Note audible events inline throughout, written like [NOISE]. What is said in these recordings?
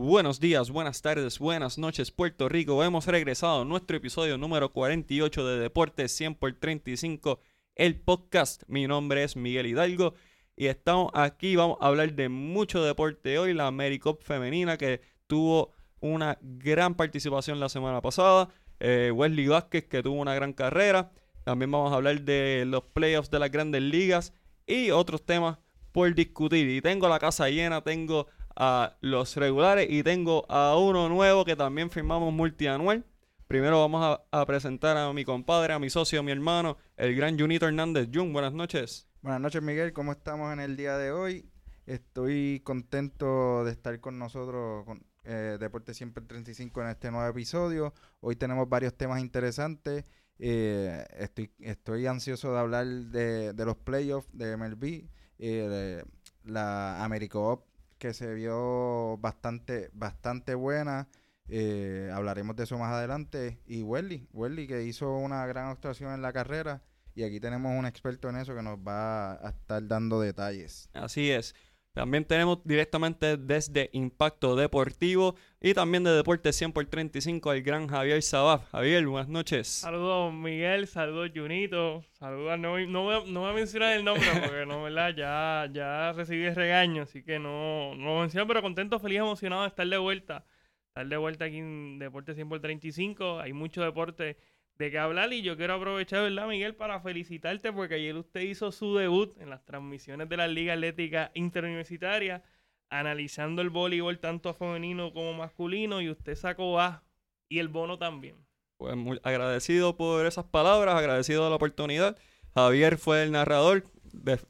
Buenos días, buenas tardes, buenas noches, Puerto Rico. Hemos regresado a nuestro episodio número 48 de Deportes 100 por 35, el podcast. Mi nombre es Miguel Hidalgo y estamos aquí. Vamos a hablar de mucho deporte hoy. La AmeriCup femenina que tuvo una gran participación la semana pasada. Eh, Wesley Vázquez que tuvo una gran carrera. También vamos a hablar de los playoffs de las grandes ligas y otros temas por discutir. Y tengo la casa llena, tengo a los regulares y tengo a uno nuevo que también firmamos multianual. Primero vamos a, presentar a mi compadre, a mi socio, a mi hermano, el gran Junito Hernández. Jun, buenas noches. Buenas noches, Miguel. ¿Cómo estamos en el día de hoy? Estoy contento de estar con nosotros, con eh, Deporte Siempre 35 en este nuevo episodio. Hoy tenemos varios temas interesantes. Eh, estoy, estoy ansioso de hablar de, los playoffs de MLB, eh, la AmeriCup que se vio bastante, bastante buena. Eh, hablaremos de eso más adelante. Y Welly, Welly que hizo una gran actuación en la carrera. Y aquí tenemos un experto en eso que nos va a estar dando detalles. Así es. También tenemos directamente desde Impacto Deportivo y también de Deporte 100 por 35 al gran Javier Sabaf. Javier, buenas noches. Saludos Miguel, saludos Junito, saludos, no, no, voy a mencionar el nombre porque no, ¿verdad? Ya, ya recibí el regaño, así que no, no lo menciono, pero contento, feliz, emocionado de estar de vuelta. Estar de vuelta aquí en Deporte 100 por 35, hay mucho deporte de qué hablar y yo quiero aprovechar, ¿verdad, Miguel, para felicitarte porque ayer usted hizo su debut en las transmisiones de la Liga Atlética Interuniversitaria, analizando el voleibol tanto femenino como masculino y usted sacó A y el bono también. Pues muy agradecido por esas palabras, agradecido de la oportunidad. Javier fue el narrador,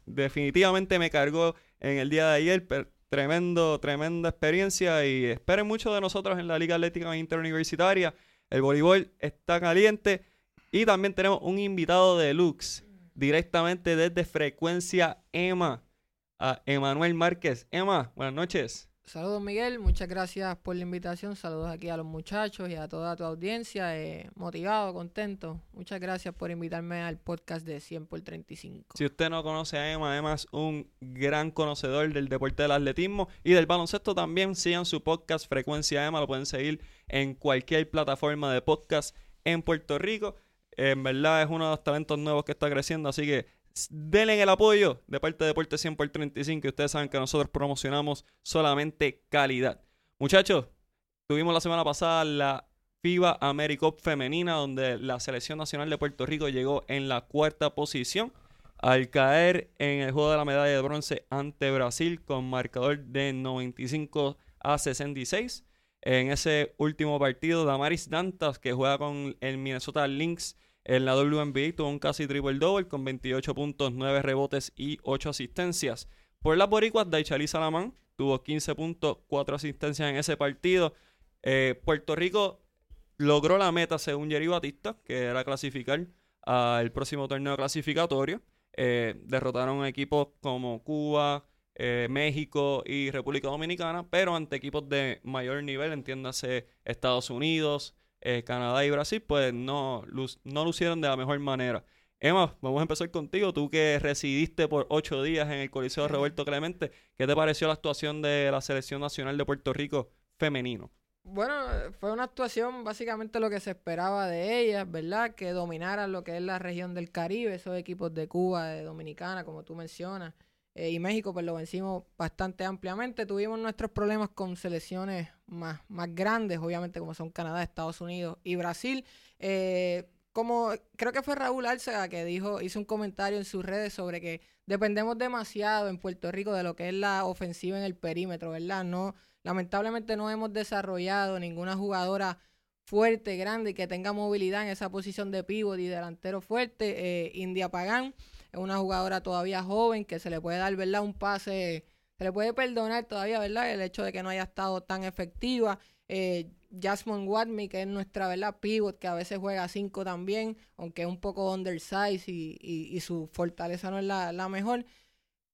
definitivamente me cargó en el día de ayer, tremendo, tremenda experiencia y esperen mucho de nosotros en la Liga Atlética Interuniversitaria. El voleibol está caliente. Y también tenemos un invitado de Lux, directamente desde Frecuencia Emma, a Emanuel Márquez. Emma, buenas noches. Saludos Miguel, muchas gracias por la invitación. Saludos aquí a los muchachos y a toda tu audiencia. Eh, motivado, contento. Muchas gracias por invitarme al podcast de 100 por 35. Si usted no conoce a Emma, Emma es un gran conocedor del deporte del atletismo y del baloncesto también. Sigan su podcast Frecuencia Emma, lo pueden seguir en cualquier plataforma de podcast en Puerto Rico. En verdad es uno de los talentos nuevos que está creciendo, así que denle el apoyo de parte de Deporte 100 por 35 y ustedes saben que nosotros promocionamos solamente calidad. Muchachos, tuvimos la semana pasada la FIBA AmeriCup femenina donde la selección nacional de Puerto Rico llegó en la cuarta posición al caer en el juego de la medalla de bronce ante Brasil con marcador de 95 a 66. En ese último partido, Damaris Dantas, que juega con el Minnesota Lynx, en la WNBA tuvo un casi triple-double con 28 puntos, 9 rebotes y 8 asistencias. Por las boricuas, Daichali Salamán tuvo 15 puntos, 4 asistencias en ese partido. Eh, Puerto Rico logró la meta según Jerry Batista, que era clasificar al próximo torneo clasificatorio. Eh, derrotaron equipos como Cuba, eh, México y República Dominicana, pero ante equipos de mayor nivel, entiéndase Estados Unidos, eh, Canadá y Brasil, pues no, no lucieron de la mejor manera. Emma, vamos a empezar contigo. Tú que residiste por ocho días en el Coliseo Roberto Clemente, ¿qué te pareció la actuación de la Selección Nacional de Puerto Rico femenino? Bueno, fue una actuación básicamente lo que se esperaba de ellas, ¿verdad? Que dominaran lo que es la región del Caribe, esos equipos de Cuba, de Dominicana, como tú mencionas. Eh, y México pues lo vencimos bastante ampliamente. Tuvimos nuestros problemas con selecciones más, más grandes, obviamente como son Canadá, Estados Unidos y Brasil. Eh, como creo que fue Raúl Álzaga que dijo, hizo un comentario en sus redes sobre que dependemos demasiado en Puerto Rico de lo que es la ofensiva en el perímetro, ¿verdad? No, lamentablemente no hemos desarrollado ninguna jugadora fuerte, grande que tenga movilidad en esa posición de pívot y delantero fuerte. Eh, India Pagán es una jugadora todavía joven que se le puede dar, ¿verdad? Un pase, se le puede perdonar todavía, ¿verdad? El hecho de que no haya estado tan efectiva. Eh, Jasmine Watney, que es nuestra, ¿verdad? Pivot, que a veces juega 5 también, aunque es un poco undersize y, y, su fortaleza no es la, la, mejor.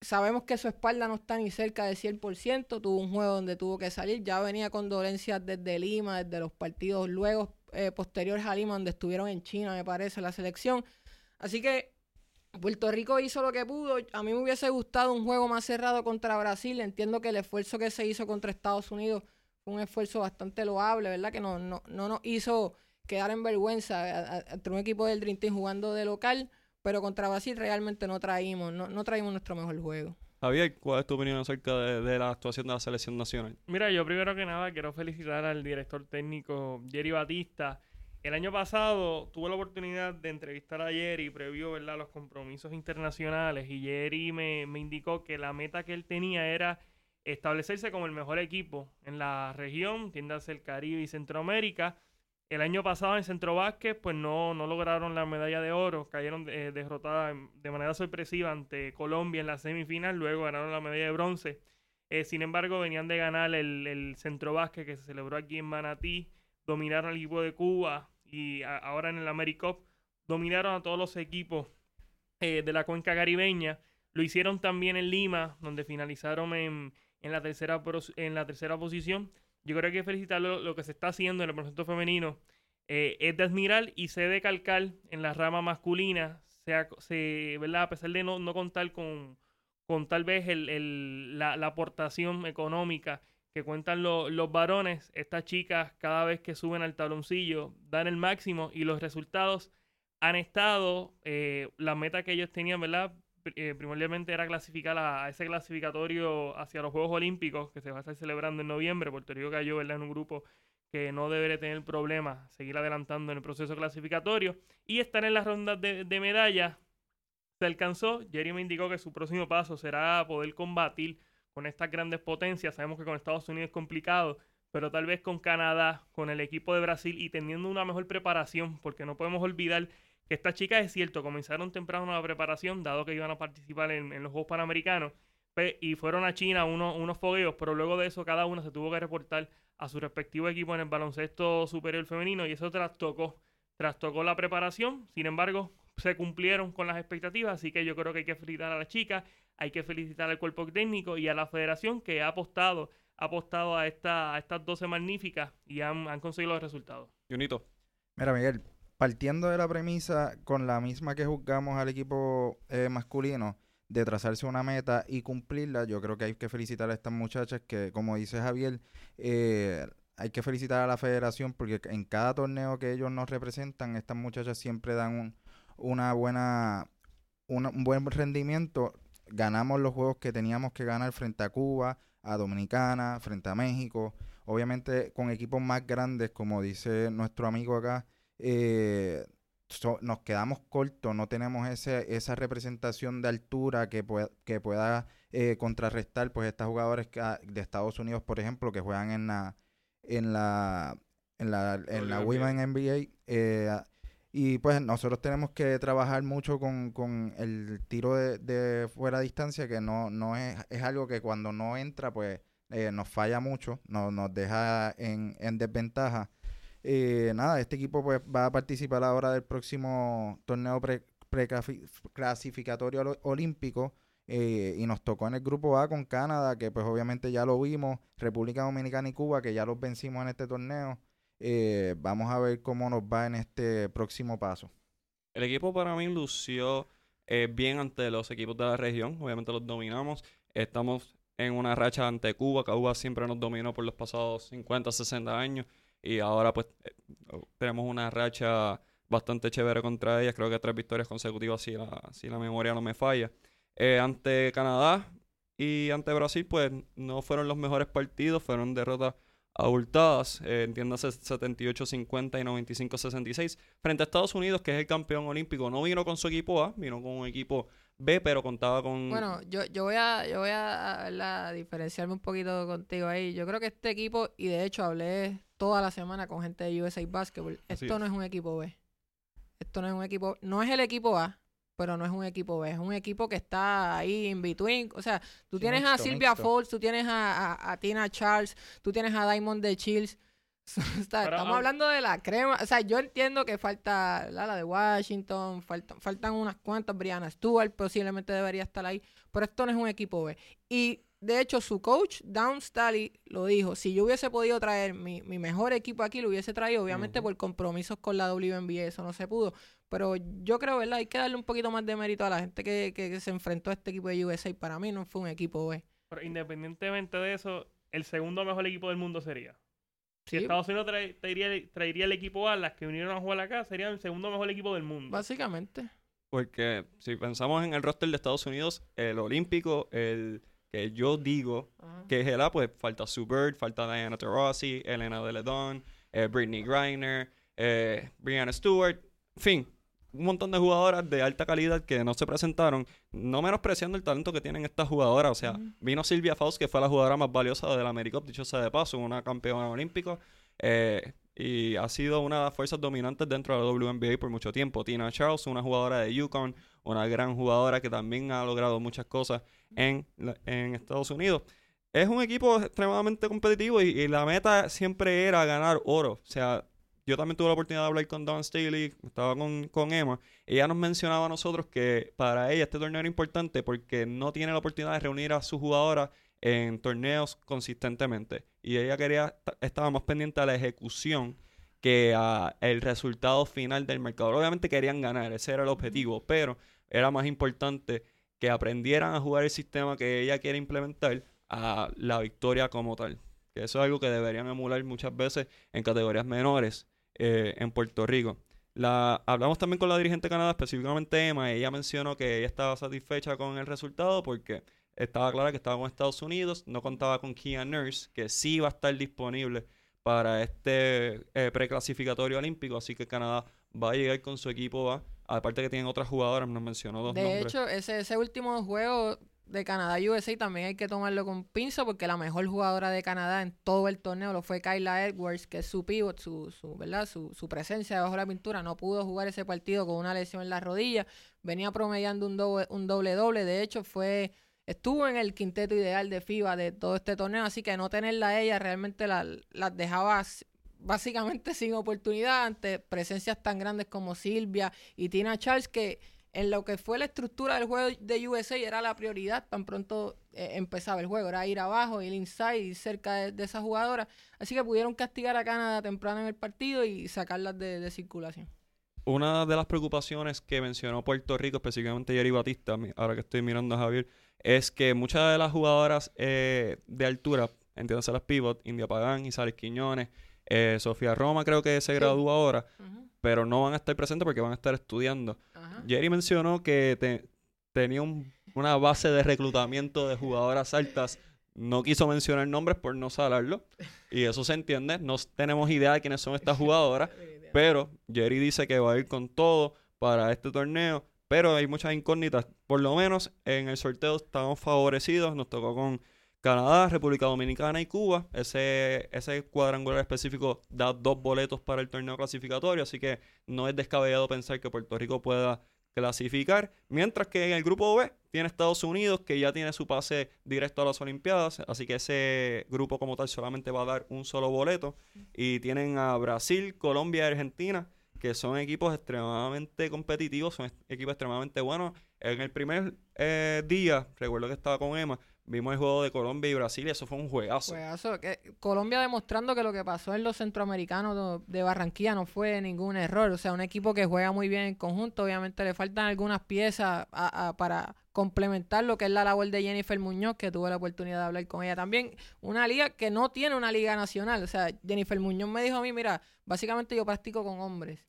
Sabemos que su espalda no está ni cerca del 100%, tuvo un juego donde tuvo que salir, ya venía con dolencias desde Lima, desde los partidos luego eh, posteriores a Lima, donde estuvieron en China, me parece, la selección. Así que Puerto Rico hizo lo que pudo. A mí me hubiese gustado un juego más cerrado contra Brasil. Entiendo que el esfuerzo que se hizo contra Estados Unidos fue un esfuerzo bastante loable, ¿verdad? Que no, no, no nos hizo quedar en vergüenza entre un equipo del Dream Team jugando de local, pero contra Brasil realmente no traímos, no, no traímos nuestro mejor juego. Javier, ¿cuál es tu opinión acerca de, la actuación de la selección nacional? Mira, yo primero que nada quiero felicitar al director técnico Jerry Batista. El año pasado tuve la oportunidad de entrevistar a Jerry previo ¿verdad? los compromisos internacionales y Jerry me, me indicó que la meta que él tenía era establecerse como el mejor equipo en la región, tiendas el Caribe y Centroamérica. El año pasado en Centro Vázquez, pues no, no lograron la medalla de oro, cayeron eh, derrotadas de manera sorpresiva ante Colombia en la semifinal, luego ganaron la medalla de bronce. Eh, sin embargo, venían de ganar el, el Centro Vázquez que se celebró aquí en Manatí, dominaron al equipo de Cuba y ahora en el AmeriCup dominaron a todos los equipos eh, de la cuenca caribeña. Lo hicieron también en Lima, donde finalizaron en, en la tercera, en la tercera posición. Yo creo que felicitar lo, que se está haciendo en el proceso femenino. Eh, es de admirar y se de calcar en la rama masculina, sea, se, ¿verdad? a pesar de no, no contar con, con tal vez el, el, la, la, aportación económica que cuentan los varones, estas chicas cada vez que suben al taloncillo dan el máximo y los resultados han estado, eh, la meta que ellos tenían, ¿verdad? Eh, primordialmente era clasificar a, ese clasificatorio hacia los Juegos Olímpicos que se va a estar celebrando en noviembre. Puerto Rico cayó en un grupo que no debería tener problema seguir adelantando en el proceso clasificatorio y estar en las rondas de, de medallas. Se alcanzó. Jerry me indicó que su próximo paso será poder combatir con estas grandes potencias. Sabemos que con Estados Unidos es complicado, pero tal vez con Canadá, con el equipo de Brasil y teniendo una mejor preparación, porque no podemos olvidar que estas chicas, es cierto, comenzaron temprano la preparación, dado que iban a participar en, los Juegos Panamericanos, y fueron a China unos, unos fogueos, pero luego de eso cada una se tuvo que reportar a su respectivo equipo en el baloncesto superior femenino y eso trastocó, trastocó la preparación, sin embargo, se cumplieron con las expectativas, así que yo creo que hay que felicitar a las chicas, hay que felicitar al cuerpo técnico y a la federación que ha apostado, ha apostado a, esta, a estas 12 magníficas y han, han conseguido los resultados. Junito. Mira, Miguel, partiendo de la premisa con la misma que juzgamos al equipo eh, masculino de trazarse una meta y cumplirla, yo creo que hay que felicitar a estas muchachas que, como dice Javier, eh, hay que felicitar a la federación porque en cada torneo que ellos nos representan, estas muchachas siempre dan un, una buena, un buen rendimiento. Ganamos los juegos que teníamos que ganar frente a Cuba, a Dominicana, frente a México. Obviamente con equipos más grandes, como dice nuestro amigo acá, eh, nos quedamos cortos, no tenemos ese, esa representación de altura que, que pueda eh, contrarrestar pues estas jugadores ah, de Estados Unidos, por ejemplo, que juegan en la en la en la, en la Women NBA. Eh, y pues nosotros tenemos que trabajar mucho con, con el tiro de, de, fuera distancia, que no, no es, es algo que cuando no entra, pues eh, nos falla mucho, no, nos deja en, en desventaja. Eh, nada, este equipo pues va a participar ahora del próximo torneo pre, clasificatorio olímpico eh, y nos tocó en el grupo A con Canadá, que pues obviamente ya lo vimos, República Dominicana y Cuba, que ya los vencimos en este torneo. Eh, vamos a ver cómo nos va en este próximo paso. El equipo para mí lució bien ante los equipos de la región, obviamente los dominamos. Estamos en una racha ante Cuba, Cuba siempre nos dominó por los pasados 50, 60 años. Y ahora pues eh, tenemos una racha bastante chévere contra ellas. Creo que tres victorias consecutivas si la, si la memoria no me falla. Eh, ante Canadá y ante Brasil pues no fueron los mejores partidos. Fueron derrotas abultadas. Eh, entiéndase 78-50 y 95-66. Frente a Estados Unidos que es el campeón olímpico. No vino con su equipo A, vino con un equipo B, pero contaba con... Bueno, yo, yo voy a, yo voy a, diferenciarme un poquito contigo ahí. Yo creo que este equipo, y de hecho hablé toda la semana con gente de USA Basketball. Esto no es un equipo B. Esto no es un equipo, no es el equipo A, pero no es un equipo B. Es un equipo que está ahí in between. O sea, tú tienes a Silvia Falls, tú tienes a, Tina Charles, tú tienes a Diamond de Chills. [LAUGHS] estamos hablando de la crema. O sea, yo entiendo que falta la, de Washington, faltan, faltan unas cuantas. Brianna Stewart posiblemente debería estar ahí, pero esto no es un equipo B. Y de hecho, su coach, Down Staley, lo dijo. Si yo hubiese podido traer mi, mejor equipo aquí, lo hubiese traído, obviamente por compromisos con la WNBA, eso no se pudo. Pero yo creo, ¿verdad? Hay que darle un poquito más de mérito a la gente que, se enfrentó a este equipo de USA. Para mí no fue un equipo B. Pero independientemente de eso, el segundo mejor equipo del mundo sería. Si Sí, Estados Unidos trae- traería, traería el equipo A, las que vinieron a jugar acá serían el segundo mejor equipo del mundo. básicamente. Porque si pensamos en el roster de Estados Unidos, el olímpico, el que yo digo que es el A, pues falta Sue Bird, falta Diana Taurasi, Elena Deledon, eh, Britney Griner, eh, Brianna Stewart, en fin, un montón de jugadoras de alta calidad que no se presentaron, no menospreciando el talento que tienen estas jugadoras. O sea, vino Silvia Faust, que fue la jugadora más valiosa de la AmeriCup, dicho sea de paso, una campeona olímpica. eh, y ha sido una de las fuerzas dominantes dentro de la WNBA por mucho tiempo. Tina Charles, una jugadora de Yukon, una gran jugadora que también ha logrado muchas cosas en, en Estados Unidos. Es un equipo extremadamente competitivo y, y la meta siempre era ganar oro. O sea, yo también tuve la oportunidad de hablar con Don Staley, estaba con, con Emma. Ella nos mencionaba a nosotros que para ella este torneo era importante porque no tiene la oportunidad de reunir a sus jugadoras en torneos consistentemente. Y ella quería, estaba más pendiente a la ejecución que a el resultado final del mercado. Obviamente querían ganar, ese era el objetivo, pero era más importante que aprendieran a jugar el sistema que ella quiere implementar a la victoria como tal. Que eso es algo que deberían emular muchas veces en categorías menores eh, en Puerto Rico. La, hablamos también con la dirigente de Canadá, específicamente Emma, y ella mencionó que ella estaba satisfecha con el resultado porque estaba clara que estaba con Estados Unidos, no contaba con Kia Nurse, que sí va a estar disponible para este eh, preclasificatorio olímpico, así que Canadá va a llegar con su equipo A, aparte que tienen otras jugadoras, nos mencionó dos De nombres. hecho, ese, ese último juego de Canadá-USA también hay que tomarlo con pinza porque la mejor jugadora de Canadá en todo el torneo lo fue Kyla Edwards, que es su pivot, su, su, ¿verdad? Su, su presencia debajo de la pintura. No pudo jugar ese partido con una lesión en la rodilla. Venía promediando un doble, un doble doble. De hecho, fue estuvo en el quinteto ideal de FIBA de todo este torneo. Así que no tenerla a ella realmente la- las dejaba s- básicamente sin oportunidad ante presencias tan grandes como Silvia y Tina Charles que en lo que fue la estructura del juego de USA era la prioridad tan pronto eh, empezaba el juego, era ir abajo, ir inside, ir cerca de, de esa jugadora. Así que pudieron castigar a Canadá temprano en el partido y sacarlas de, circulación. Una de las preocupaciones que mencionó Puerto Rico, específicamente Jerry Batista, ahora que estoy mirando a Javier, es que muchas de las jugadoras eh, de altura, entiéndase las pivot, India Pagán, Isabel Quiñones, eh, Sofía Roma creo que se Sí. gradúa ahora, pero no van a estar presentes porque van a estar estudiando. Jerry mencionó que te- tenía un- una base de reclutamiento de jugadoras altas. No quiso mencionar nombres por no salarlo. Y eso se entiende. No tenemos idea de quiénes son estas [LAUGHS] jugadoras. Pero Jerry dice que va a ir con todo para este torneo. Pero hay muchas incógnitas. Por lo menos en el sorteo estamos favorecidos. Nos tocó con Canadá, República Dominicana y Cuba. Ese, ese cuadrangular específico da dos boletos para el torneo clasificatorio. Así que no es descabellado pensar que Puerto Rico pueda clasificar. Mientras que en el grupo B tiene Estados Unidos, que ya tiene su pase directo a las Olimpiadas. Así que ese grupo como tal solamente va a dar un solo boleto. Y tienen a Brasil, Colombia y Argentina, que son equipos extremadamente competitivos, son equipos extremadamente buenos. En el primer eh, día, recuerdo que estaba con Emma, vimos el juego de Colombia y Brasil y eso fue un juegazo. Colombia demostrando que lo que pasó en los centroamericanos de Barranquilla no fue ningún error. O sea, un equipo que juega muy bien en conjunto. Obviamente le faltan algunas piezas para complementar lo que es la labor de Jennifer Muñoz, que tuve la oportunidad de hablar con ella también. Una liga que no tiene una liga nacional. O sea, Jennifer Muñoz me dijo a mí, mira, básicamente yo practico con hombres.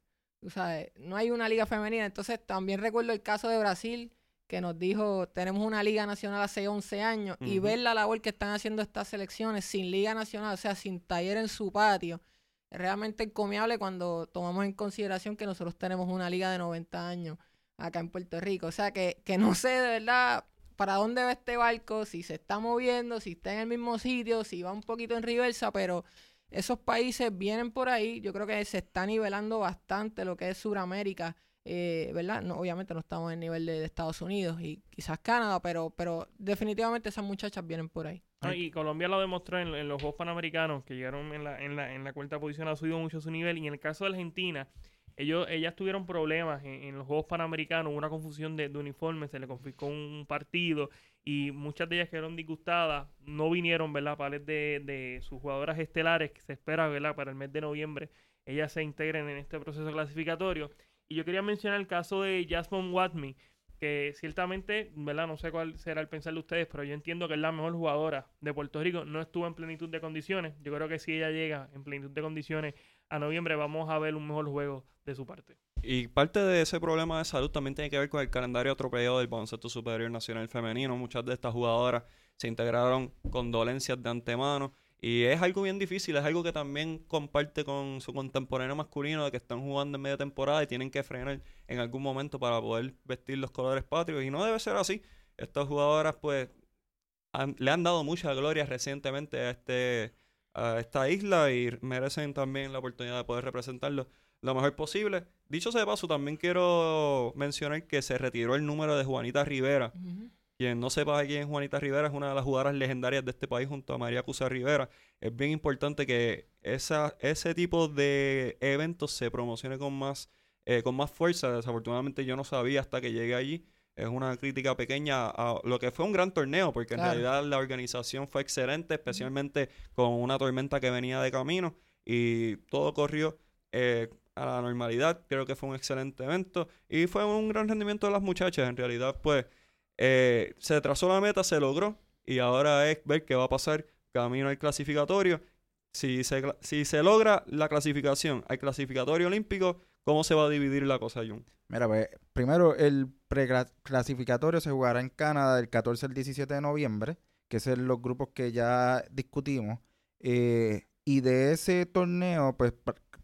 O sea, no hay una liga femenina. Entonces también recuerdo el caso de Brasil que nos dijo, tenemos una liga nacional hace 11 años y ver la labor que están haciendo estas selecciones sin liga nacional, o sea, sin taller en su patio, es realmente encomiable cuando tomamos en consideración que nosotros tenemos una liga de 90 años acá en Puerto Rico. O sea, que, que no sé de verdad para dónde va este barco, si se está moviendo, si está en el mismo sitio, si va un poquito en reversa, pero esos países vienen por ahí. Yo creo que se está nivelando bastante lo que es Sudamérica, eh, ¿verdad? No, obviamente no estamos en el nivel de, Estados Unidos y quizás Canadá, pero, pero definitivamente esas muchachas vienen por ahí. No, y Colombia lo demostró en, los Juegos Panamericanos, que llegaron en la, en, la, en la cuarta posición, ha subido mucho su nivel. Y en el caso de Argentina, ellos, ellas tuvieron problemas en, en los Juegos Panamericanos, hubo una confusión de, de uniformes, se le confiscó un partido y muchas de ellas quedaron disgustadas, no vinieron, ¿verdad? Para de, de sus jugadoras estelares que se espera, ¿verdad? Para el mes de noviembre, ellas se integren en este proceso clasificatorio. Y yo quería mencionar el caso de Jasmine Watney, que ciertamente, ¿verdad? No sé cuál será el pensar de ustedes, pero yo entiendo que es la mejor jugadora de Puerto Rico. No estuvo en plenitud de condiciones. Yo creo que si ella llega en plenitud de condiciones a noviembre, vamos a ver un mejor juego de su parte. Y parte de ese problema de salud también tiene que ver con el calendario atropellado del baloncesto superior nacional femenino. Muchas de estas jugadoras se integraron con dolencias de antemano. Y es algo bien difícil, es algo que también comparte con su contemporáneo masculino de que están jugando en media temporada y tienen que frenar en algún momento para poder vestir los colores patrios. Y no debe ser así. Estas jugadoras pues han- le han dado mucha gloria recientemente a, este, a esta isla y merecen también la oportunidad de poder representarlo lo mejor posible. Dicho sea de paso, también quiero mencionar que se retiró el número de Juanita Rivera. Quien no sepa quién es Juanita Rivera, es una de las jugadoras legendarias de este país junto a María Cusa Rivera. Es bien importante que esa, ese tipo de eventos se promocione con más, eh, con más fuerza. Desafortunadamente yo no sabía hasta que llegué allí. Es una crítica pequeña a lo que fue un gran torneo, porque en realidad la organización fue excelente, especialmente con una tormenta que venía de camino y todo corrió eh, a la normalidad. Creo que fue un excelente evento y fue un gran rendimiento de las muchachas. En realidad, pues eh, se trazó la meta, se logró y ahora es ver qué va a pasar camino al clasificatorio. Si se, logra la clasificación al clasificatorio olímpico, ¿cómo se va a dividir la cosa, Jun? Mira, pues primero el preclasificatorio se jugará en Canadá del 14 al 17 de noviembre, que son los grupos que ya discutimos. Eh, y de ese torneo, pues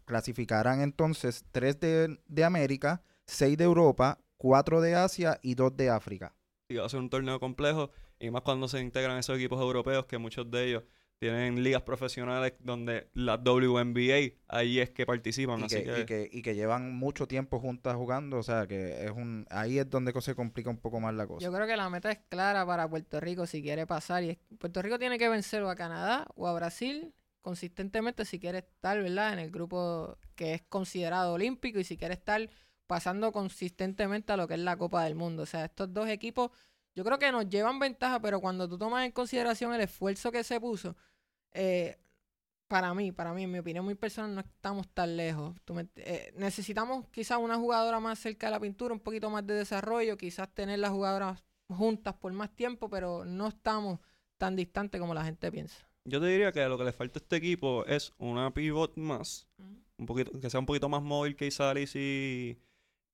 clasificarán entonces tres de, de América, seis de Europa, cuatro de Asia y dos de África. Y va a ser un torneo complejo y más cuando se integran esos equipos europeos que muchos de ellos tienen ligas profesionales donde la WNBA ahí es que participan. Y así que, que, y, que, y que llevan mucho tiempo juntas jugando, o sea que es un ahí es donde se complica un poco más la cosa. Yo creo que la meta es clara para Puerto Rico si quiere pasar. Y es- Puerto Rico tiene que vencer o a Canadá o a Brasil consistentemente si quiere estar, ¿verdad? En el grupo que es considerado olímpico y si quiere estar pasando consistentemente a lo que es la Copa del Mundo. O sea, estos dos equipos yo creo que nos llevan ventaja, pero cuando tú tomas en consideración el esfuerzo que se puso, eh, para mí, para mí, en mi opinión muy personal, no estamos tan lejos. Tú me- eh, necesitamos quizás una jugadora más cerca de la pintura, un poquito más de desarrollo, quizás tener las jugadoras juntas por más tiempo, pero no estamos tan distantes como la gente piensa. yo te diría que lo que le falta a este equipo es una pivot más, un poquito, que sea un poquito más móvil que Isalis y,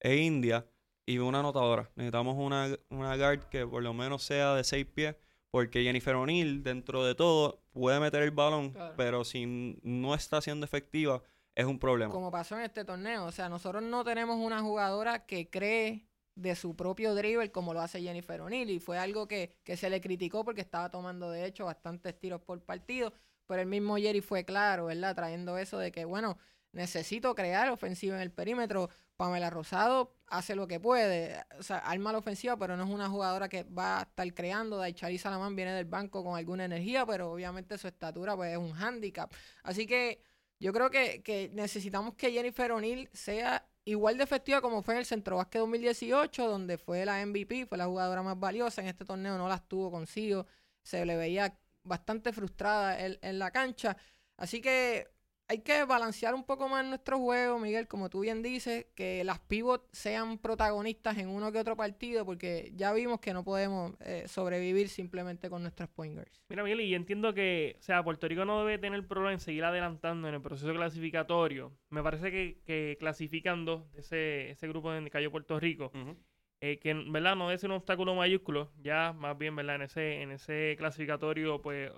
e India, y una anotadora. Necesitamos una, una guard que por lo menos sea de seis pies, porque Jennifer O'Neill, dentro de todo, puede meter el balón, Claro. pero si no está siendo efectiva, es un problema. Como pasó en este torneo. O sea, nosotros no tenemos una jugadora que cree de su propio dribble como lo hace Jennifer O'Neill. Y fue algo que, que se le criticó porque estaba tomando, de hecho, bastantes tiros por partido. Pero el mismo Jerry fue claro, ¿verdad? Trayendo eso de que, bueno, necesito crear ofensiva en el perímetro. Pamela Rosado hace lo que puede. O sea, arma la ofensiva, pero no es una jugadora que va a estar creando. Daichari Salamán viene del banco con alguna energía, pero obviamente su estatura pues, es un hándicap. Así que yo creo que, que necesitamos que Jennifer O'Neill sea igual de efectiva como fue en el Centro Básquet 2018, donde fue la MVP, fue la jugadora más valiosa. En este torneo no las tuvo consigo. Se le veía bastante frustrada en, en la cancha. Así que hay que balancear un poco más nuestro juego, Miguel, como tú bien dices, que las pivots sean protagonistas en uno que otro partido, porque ya vimos que no podemos eh, sobrevivir simplemente con nuestras point guards. Mira, Miguel, y entiendo que, o sea, Puerto Rico no debe tener problema en seguir adelantando en el proceso clasificatorio. Me parece que, que clasificando ese, ese grupo en el que cayó Puerto Rico. Eh, que en verdad no ser un obstáculo mayúsculo, ya más bien, ¿verdad? En ese, en ese clasificatorio, pues,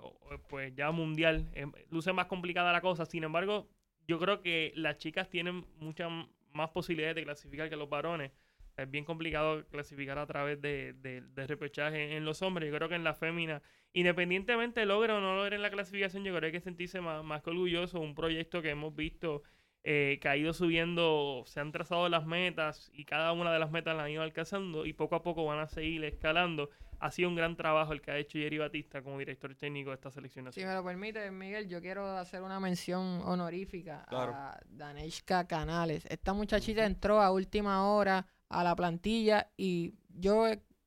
pues ya mundial, eh, luce más complicada la cosa. Sin embargo, yo creo que las chicas tienen muchas más posibilidades de clasificar que los varones. Es bien complicado clasificar a través de, de, de repechaje en los hombres. Yo creo que en la fémina, independientemente logre o no logre la clasificación, yo creo que hay que sentirse más, más que orgulloso. Un proyecto que hemos visto eh, que ha ido subiendo, se han trazado las metas y cada una de las metas las han ido alcanzando y poco a poco van a seguir escalando. Ha sido un gran trabajo el que ha hecho Jerry Batista como director técnico de esta selección Si me lo permite, Miguel, yo quiero hacer una mención honorífica Claro. a Daneshka Canales. Esta muchachita entró a última hora a la plantilla y yo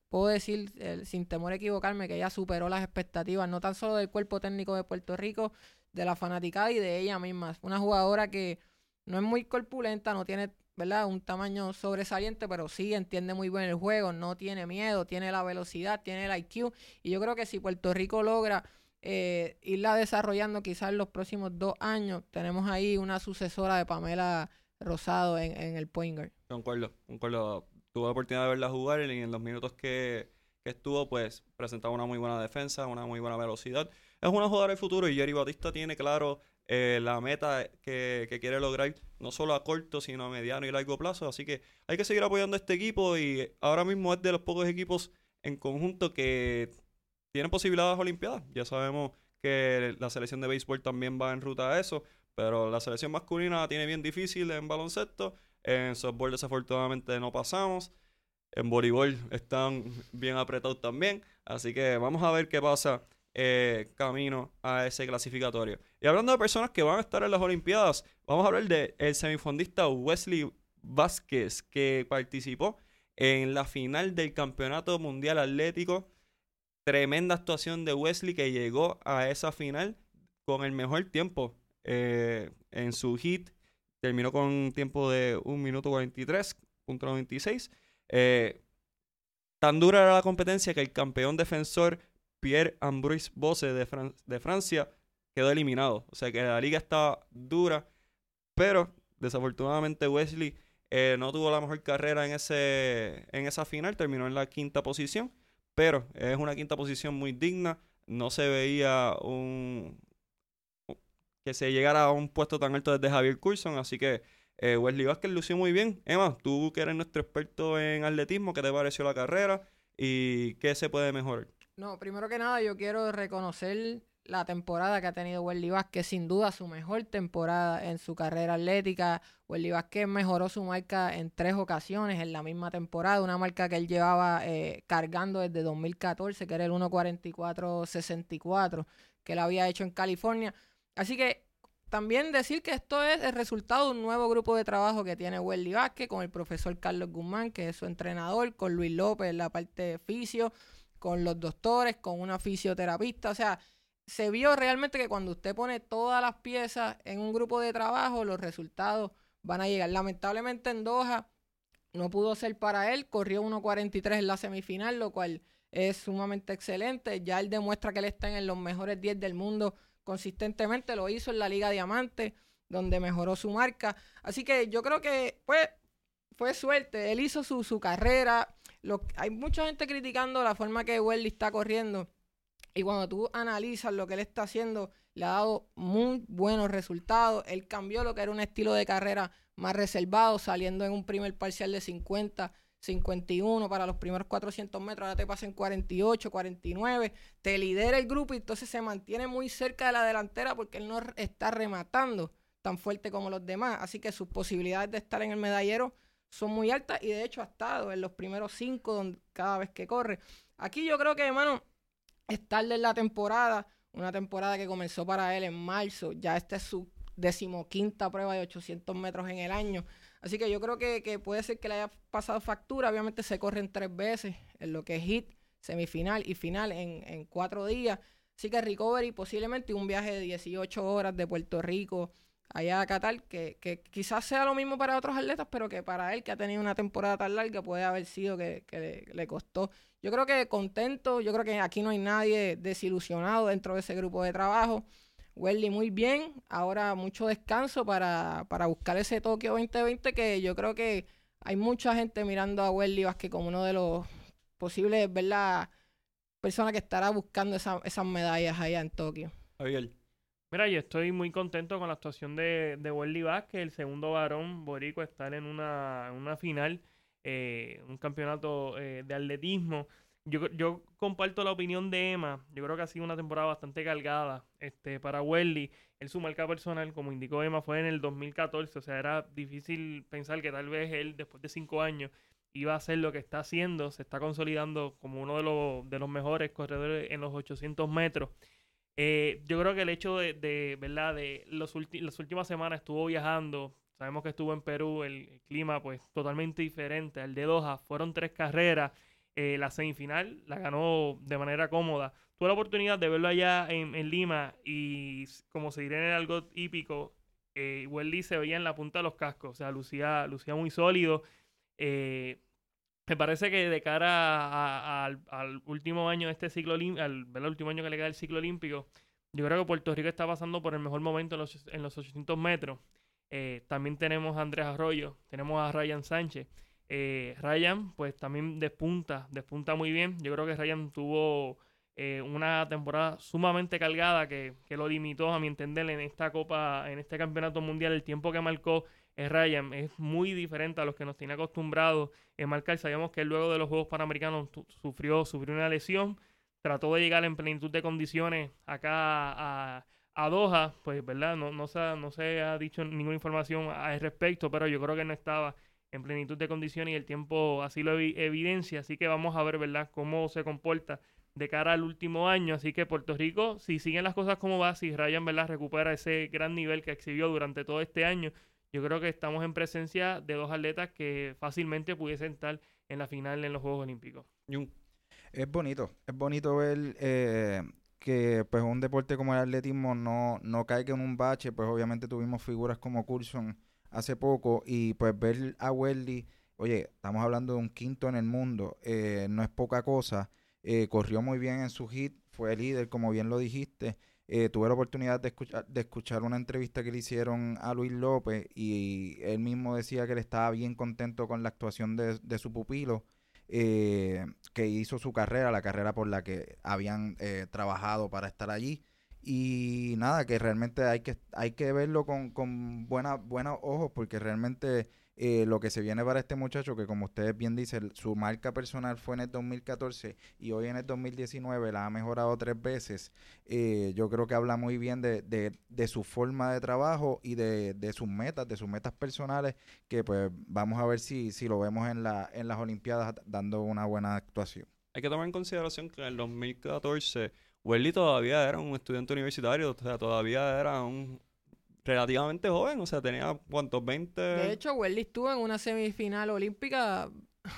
puedo decir, eh, sin temor a equivocarme, que ella superó las expectativas, no tan solo del cuerpo técnico de Puerto Rico, de la fanaticada y de ella misma. Una jugadora que no es muy corpulenta, no tiene ¿verdad? Un tamaño sobresaliente, pero sí entiende muy bien el juego, no tiene miedo, tiene la velocidad, tiene el IQ. Y yo creo que si Puerto Rico logra eh, irla desarrollando quizás en los próximos dos años, tenemos ahí una sucesora de Pamela Rosado en, en el point guard. Concuerdo, concuerdo. Tuve la oportunidad de verla jugar y en los minutos que, que estuvo, pues presentaba una muy buena defensa, una muy buena velocidad. Es una jugadora del futuro y Jerry Batista tiene claro eh, la meta que, que quiere lograr, no solo a corto, sino a mediano y largo plazo. Así que hay que seguir apoyando a este equipo y ahora mismo es de los pocos equipos en conjunto que tienen posibilidades olimpiadas. Ya sabemos que la selección de béisbol también va en ruta a eso, pero la selección masculina la tiene bien difícil en baloncesto. En softball desafortunadamente no pasamos. En voleibol están bien apretados también. Así que vamos a ver qué pasa eh, camino a ese clasificatorio. Y hablando de personas que van a estar en las Olimpiadas, vamos a hablar del el semifondista Wesley Vázquez, que participó en la final del Campeonato Mundial Atlético. Tremenda actuación de Wesley que llegó a esa final con el mejor tiempo eh, en su hit. Terminó con un tiempo de 1 minuto 43.96. Eh, tan dura era la competencia que el campeón defensor Pierre Ambroise Bosse de, de Francia quedó eliminado. O sea que la liga estaba dura, pero desafortunadamente Wesley eh, no tuvo la mejor carrera en, ese, en esa final, terminó en la quinta posición, pero es una quinta posición muy digna. No se veía un que se llegara a un puesto tan alto desde Javier Coulson, así que eh, Wesley Vázquez lució muy bien. Emma, tú que eres nuestro experto en atletismo, ¿qué te pareció la carrera y qué se puede mejorar? No, primero que nada yo quiero reconocer la temporada que ha tenido Welly Vázquez, sin duda su mejor temporada en su carrera atlética. Welly Vázquez mejoró su marca en tres ocasiones en la misma temporada, una marca que él llevaba eh, cargando desde 2014, que era el 1.44.64, que él había hecho en California. Así que también decir que esto es el resultado de un nuevo grupo de trabajo que tiene Welly Vázquez con el profesor Carlos Guzmán, que es su entrenador, con Luis López en la parte de fisio, con los doctores, con una fisioterapista. O sea, se vio realmente que cuando usted pone todas las piezas en un grupo de trabajo, los resultados van a llegar. Lamentablemente en Doha no pudo ser para él, corrió 1.43 en la semifinal, lo cual es sumamente excelente. Ya él demuestra que él está en los mejores 10 del mundo consistentemente, lo hizo en la Liga Diamante, donde mejoró su marca. Así que yo creo que pues fue suerte, él hizo su, su carrera. Lo, hay mucha gente criticando la forma que Welly está corriendo. Y cuando tú analizas lo que él está haciendo, le ha dado muy buenos resultados. Él cambió lo que era un estilo de carrera más reservado, saliendo en un primer parcial de 50, 51 para los primeros 400 metros. Ahora te pasa en 48, 49. Te lidera el grupo y entonces se mantiene muy cerca de la delantera porque él no está rematando tan fuerte como los demás. Así que sus posibilidades de estar en el medallero son muy altas y de hecho ha estado en los primeros cinco donde, cada vez que corre. Aquí yo creo que, hermano, es tarde en la temporada, una temporada que comenzó para él en marzo, ya esta es su decimoquinta prueba de 800 metros en el año, así que yo creo que, que puede ser que le haya pasado factura, obviamente se corren tres veces en lo que es hit, semifinal y final en, en cuatro días, así que recovery posiblemente un viaje de 18 horas de Puerto Rico allá a Qatar, que, que, quizás sea lo mismo para otros atletas, pero que para él, que ha tenido una temporada tan larga, puede haber sido que, que le, costó. Yo creo que contento, yo creo que aquí no hay nadie desilusionado dentro de ese grupo de trabajo. Welly muy bien, ahora mucho descanso para, para buscar ese Tokio 2020, que yo creo que hay mucha gente mirando a Welly Vázquez como uno de los posibles, ¿verdad? Personas que estará buscando esa, esas medallas allá en Tokio. Javier. Mira, yo estoy muy contento con la actuación de, de Welly Vázquez, el segundo varón borico, estar en una, una final, eh, un campeonato eh, de atletismo. Yo, yo comparto la opinión de Emma. Yo creo que ha sido una temporada bastante cargada este, para Welly. Él su marca personal, como indicó Emma, fue en el 2014. O sea, era difícil pensar que tal vez él, después de cinco años, iba a hacer lo que está haciendo. Se está consolidando como uno de los, de los mejores corredores en los 800 metros. Eh, yo creo que el hecho de, ¿verdad? De los las últimas semanas estuvo viajando. Sabemos que estuvo en Perú, el, clima pues totalmente diferente al de Doha. Fueron tres carreras. Eh, la semifinal la ganó de manera cómoda. Tuve la oportunidad de verlo allá en, en Lima y como se dirá en algo hípico, eh, Welly se veía en la punta de los cascos, o sea, lucía, lucía muy sólido. Eh, me parece que de cara a- al, último año de este ciclo al último año que le queda el ciclo olímpico, yo creo que Puerto Rico está pasando por el mejor momento en los, en los 800 metros. Eh, también tenemos a Andrés Arroyo, tenemos a Ryan Sánchez. Eh, Ryan, pues también despunta, despunta muy bien. Yo creo que Ryan tuvo eh, una temporada sumamente cargada que, que lo limitó, a mi entender, en esta Copa, en este Campeonato Mundial. El tiempo que marcó eh, Ryan es muy diferente a los que nos tiene acostumbrados en marcar. Sabíamos que luego de los Juegos Panamericanos sufrió, sufrió una lesión, trató de llegar en plenitud de condiciones acá a, a Doha, pues, ¿verdad? No, no, se, no se ha dicho ninguna información al respecto, pero yo creo que no estaba en plenitud de condiciones y el tiempo así lo evi- evidencia. Así que vamos a ver, ¿verdad?, cómo se comporta de cara al último año. Así que Puerto Rico, si siguen las cosas como va, si Ryan, ¿verdad?, recupera ese gran nivel que exhibió durante todo este año, yo creo que estamos en presencia de dos atletas que fácilmente pudiesen estar en la final en los Juegos Olímpicos. Es bonito, es bonito ver eh, que pues un deporte como el atletismo no, no caiga en un bache, pues obviamente tuvimos figuras como Coulson hace poco y pues ver a Welly, oye, estamos hablando de un quinto en el mundo, eh, no es poca cosa, eh, corrió muy bien en su hit, fue líder, como bien lo dijiste, eh, tuve la oportunidad de escuchar, de escuchar una entrevista que le hicieron a Luis López y él mismo decía que él estaba bien contento con la actuación de, de su pupilo eh, que hizo su carrera, la carrera por la que habían eh, trabajado para estar allí. Y nada, que realmente hay que, hay que verlo con, con buenos ojos, porque realmente eh, lo que se viene para este muchacho, que como ustedes bien dicen, su marca personal fue en el 2014 y hoy en el 2019 la ha mejorado tres veces, eh, yo creo que habla muy bien de, de, de su forma de trabajo y de, de sus metas, de sus metas personales, que pues vamos a ver si, si lo vemos en, la, en las Olimpiadas dando una buena actuación. Hay que tomar en consideración que en el 2014 Welly todavía era un estudiante universitario, o sea, todavía era un relativamente joven, o sea, tenía cuántos, 20... De hecho, Welly estuvo en una semifinal olímpica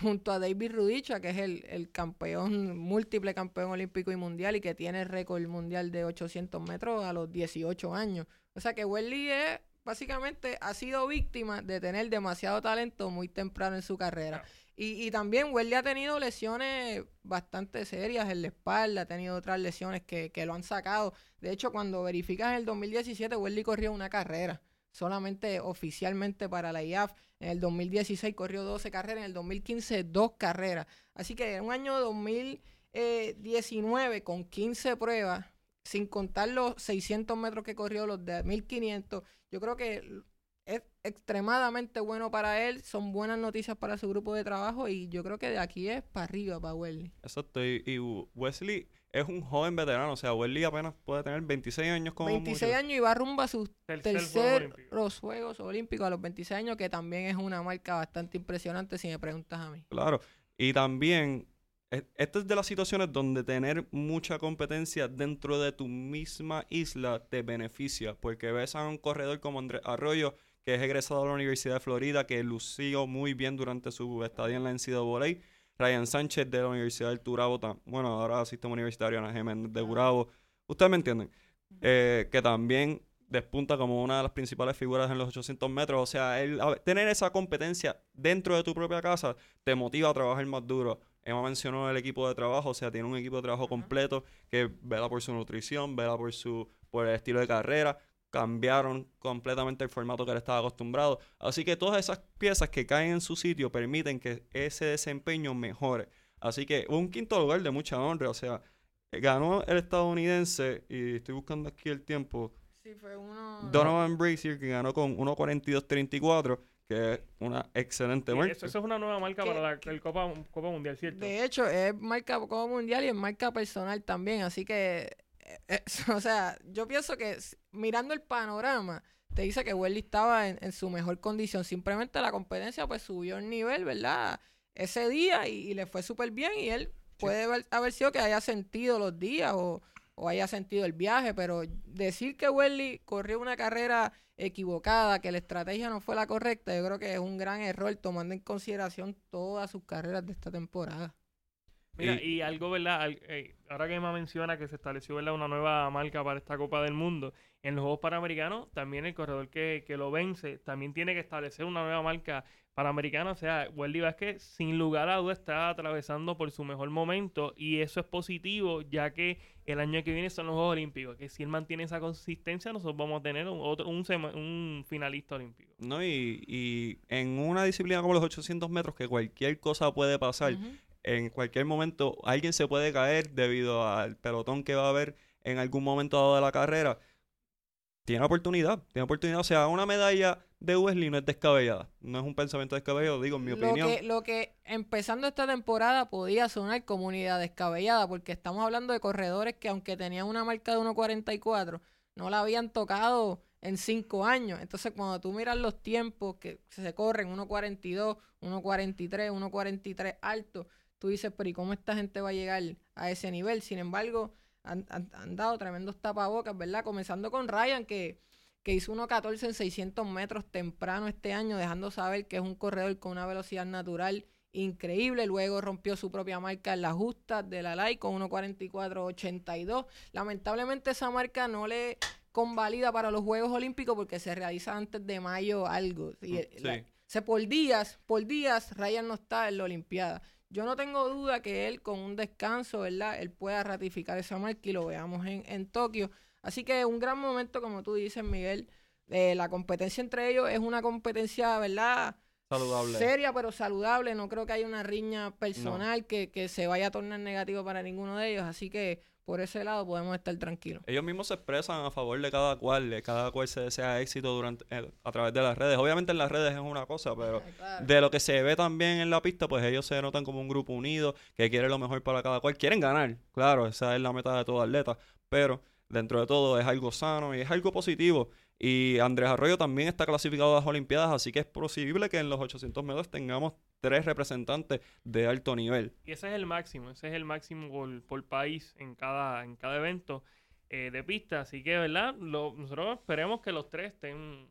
junto a David Rudicha, que es el, el campeón, múltiple campeón olímpico y mundial y que tiene el récord mundial de 800 metros a los 18 años. O sea que Welly es, básicamente ha sido víctima de tener demasiado talento muy temprano en su carrera. Y, y también Welly ha tenido lesiones bastante serias en la espalda, ha tenido otras lesiones que, que lo han sacado. De hecho, cuando verificas en el 2017, Welly corrió una carrera solamente oficialmente para la IAF. En el 2016 corrió 12 carreras, en el 2015 dos carreras. Así que en un año 2019 con 15 pruebas, sin contar los 600 metros que corrió, los de 1500, yo creo que extremadamente bueno para él, son buenas noticias para su grupo de trabajo y yo creo que de aquí es para arriba para Welly. Exacto, y, y Wesley es un joven veterano, o sea, Wesley apenas puede tener 26 años como 26 mucho. años y va rumbo a sus Tercer, los Juegos Olímpicos a los 26 años, que también es una marca bastante impresionante si me preguntas a mí. Claro, y también, e- esta es de las situaciones donde tener mucha competencia dentro de tu misma isla te beneficia, porque ves a un corredor como Andrés Arroyo, que es egresado de la Universidad de Florida, que lució muy bien durante su estadía en la NCAA, Ryan Sánchez de la Universidad del Turabo, bueno, ahora sistema universitario Ana Jiménez de Gurabo, ustedes me entienden, Eh, que también despunta como una de las principales figuras en los 800 metros, o sea, el, a tener esa competencia dentro de tu propia casa te motiva a trabajar más duro. Emma mencionó el equipo de trabajo, o sea, tiene un equipo de trabajo completo que vela por su nutrición, vela por su por el estilo de carrera. Cambiaron completamente el formato que él estaba acostumbrado. Así que todas esas piezas que caen en su sitio permiten que ese desempeño mejore. Así que un quinto lugar de mucha honra. O sea, ganó el estadounidense, y estoy buscando aquí el tiempo, Sí, fue uno... Donovan Brazier, que ganó con 1.42.34, que es una excelente Sí, marca. eso, eso es una nueva marca Que- para la el Copa, Copa Mundial, ¿cierto? De hecho, es marca como mundial y es marca personal también, así que, eh, [LAUGHS] o sea, yo pienso que mirando el panorama, te dice que Welly estaba en, en su mejor condición, simplemente la competencia pues subió el nivel, ¿verdad? Ese día y, y le fue súper bien y él puede haber, haber sido que haya sentido los días o, o haya sentido el viaje, pero decir que Welly corrió una carrera equivocada, que la estrategia no fue la correcta, yo creo que es un gran error tomando en consideración todas sus carreras de esta temporada. Mira, y, algo, ¿verdad? Eh, ahora que me menciona que se estableció, ¿verdad? Una nueva marca para esta Copa del Mundo. En los Juegos Panamericanos, también el corredor que, que lo vence también tiene que establecer una nueva marca Panamericana, o sea, Weldy Vázquez sin lugar a dudas está atravesando por su mejor momento y eso es positivo ya que el año que viene son los Juegos Olímpicos, que si él mantiene esa consistencia nosotros vamos a tener un, otro, un, finalista olímpico. No, y, y, en una disciplina como los 800 metros que cualquier cosa puede pasar, en cualquier momento alguien se puede caer debido al pelotón que va a haber en algún momento dado de la carrera tiene oportunidad, tiene oportunidad. O sea, una medalla de Wesley no es descabellada. No es un pensamiento descabellado, digo, en mi opinión. Que, lo que empezando esta temporada podía sonar comunidad descabellada, porque estamos hablando de corredores que aunque tenían una marca de 1.44, no la habían tocado en cinco años. Entonces, cuando tú miras los tiempos que se corren, 1.42, 1.43, 1.43 alto, tú dices, pero ¿y cómo esta gente va a llegar a ese nivel? Sin embargo han, dado tremendos tapabocas, ¿verdad? Comenzando con Ryan, que, que hizo 1.14 en 600 metros temprano este año, dejando saber que es un corredor con una velocidad natural increíble. Luego rompió su propia marca en la justa de la LAI con 1.44.82. Lamentablemente esa marca no le convalida para los Juegos Olímpicos porque se realiza antes de mayo algo. Y mm, se por días, por días, Ryan no está en la Olimpiada. Yo no tengo duda que él con un descanso, ¿verdad? Él pueda ratificar esa marca y lo veamos en, en Tokio. Así que un gran momento, como tú dices, Miguel. Eh, la competencia entre ellos es una competencia, ¿verdad? Saludable. Seria, pero saludable. No creo que haya una riña personal que, que se vaya a tornar negativo para ninguno de ellos. Así que por ese lado podemos estar tranquilos. Ellos mismos se expresan a favor de cada cual, de cada cual se desea éxito durante eh, a través de las redes. Obviamente en las redes es una cosa, pero de lo que se ve también en la pista, pues ellos se notan como un grupo unido que quiere lo mejor para cada cual. Quieren ganar, claro, esa es la meta de todo atleta, pero dentro de todo es algo sano y es algo positivo. Y Andrés Arroyo también está clasificado a las Olimpiadas, así que es posible que en los 800 metros tengamos tres representantes de alto nivel. Y ese es el máximo, ese es el máximo por, país en cada, en cada evento eh, de pista. Así que, ¿verdad? nosotros esperemos que los tres estén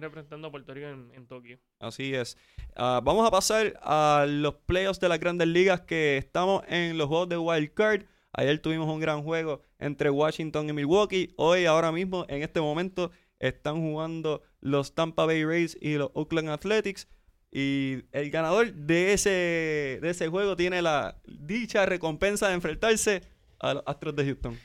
representando a Puerto Rico en, Tokio. Así es. Ah, vamos a pasar a los playoffs de las grandes ligas que estamos en los juegos de Wild Card. Ayer tuvimos un gran juego entre Washington y Milwaukee. Hoy, ahora mismo, en este momento, están jugando los Tampa Bay Rays y los Oakland Athletics. Y el ganador de ese, de ese juego tiene la dicha recompensa de enfrentarse a los Astros de Houston.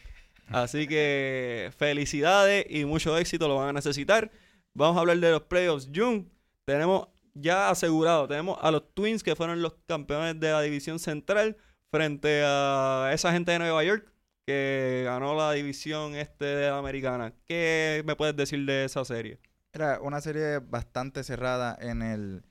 Así que felicidades y mucho éxito lo van a necesitar. Vamos a hablar de los playoffs. June, tenemos ya asegurado, tenemos a los Twins que fueron los campeones de la división central frente a esa gente de Nueva York que ganó la división este de la americana. ¿Qué me puedes decir de esa serie? Era una serie bastante cerrada en el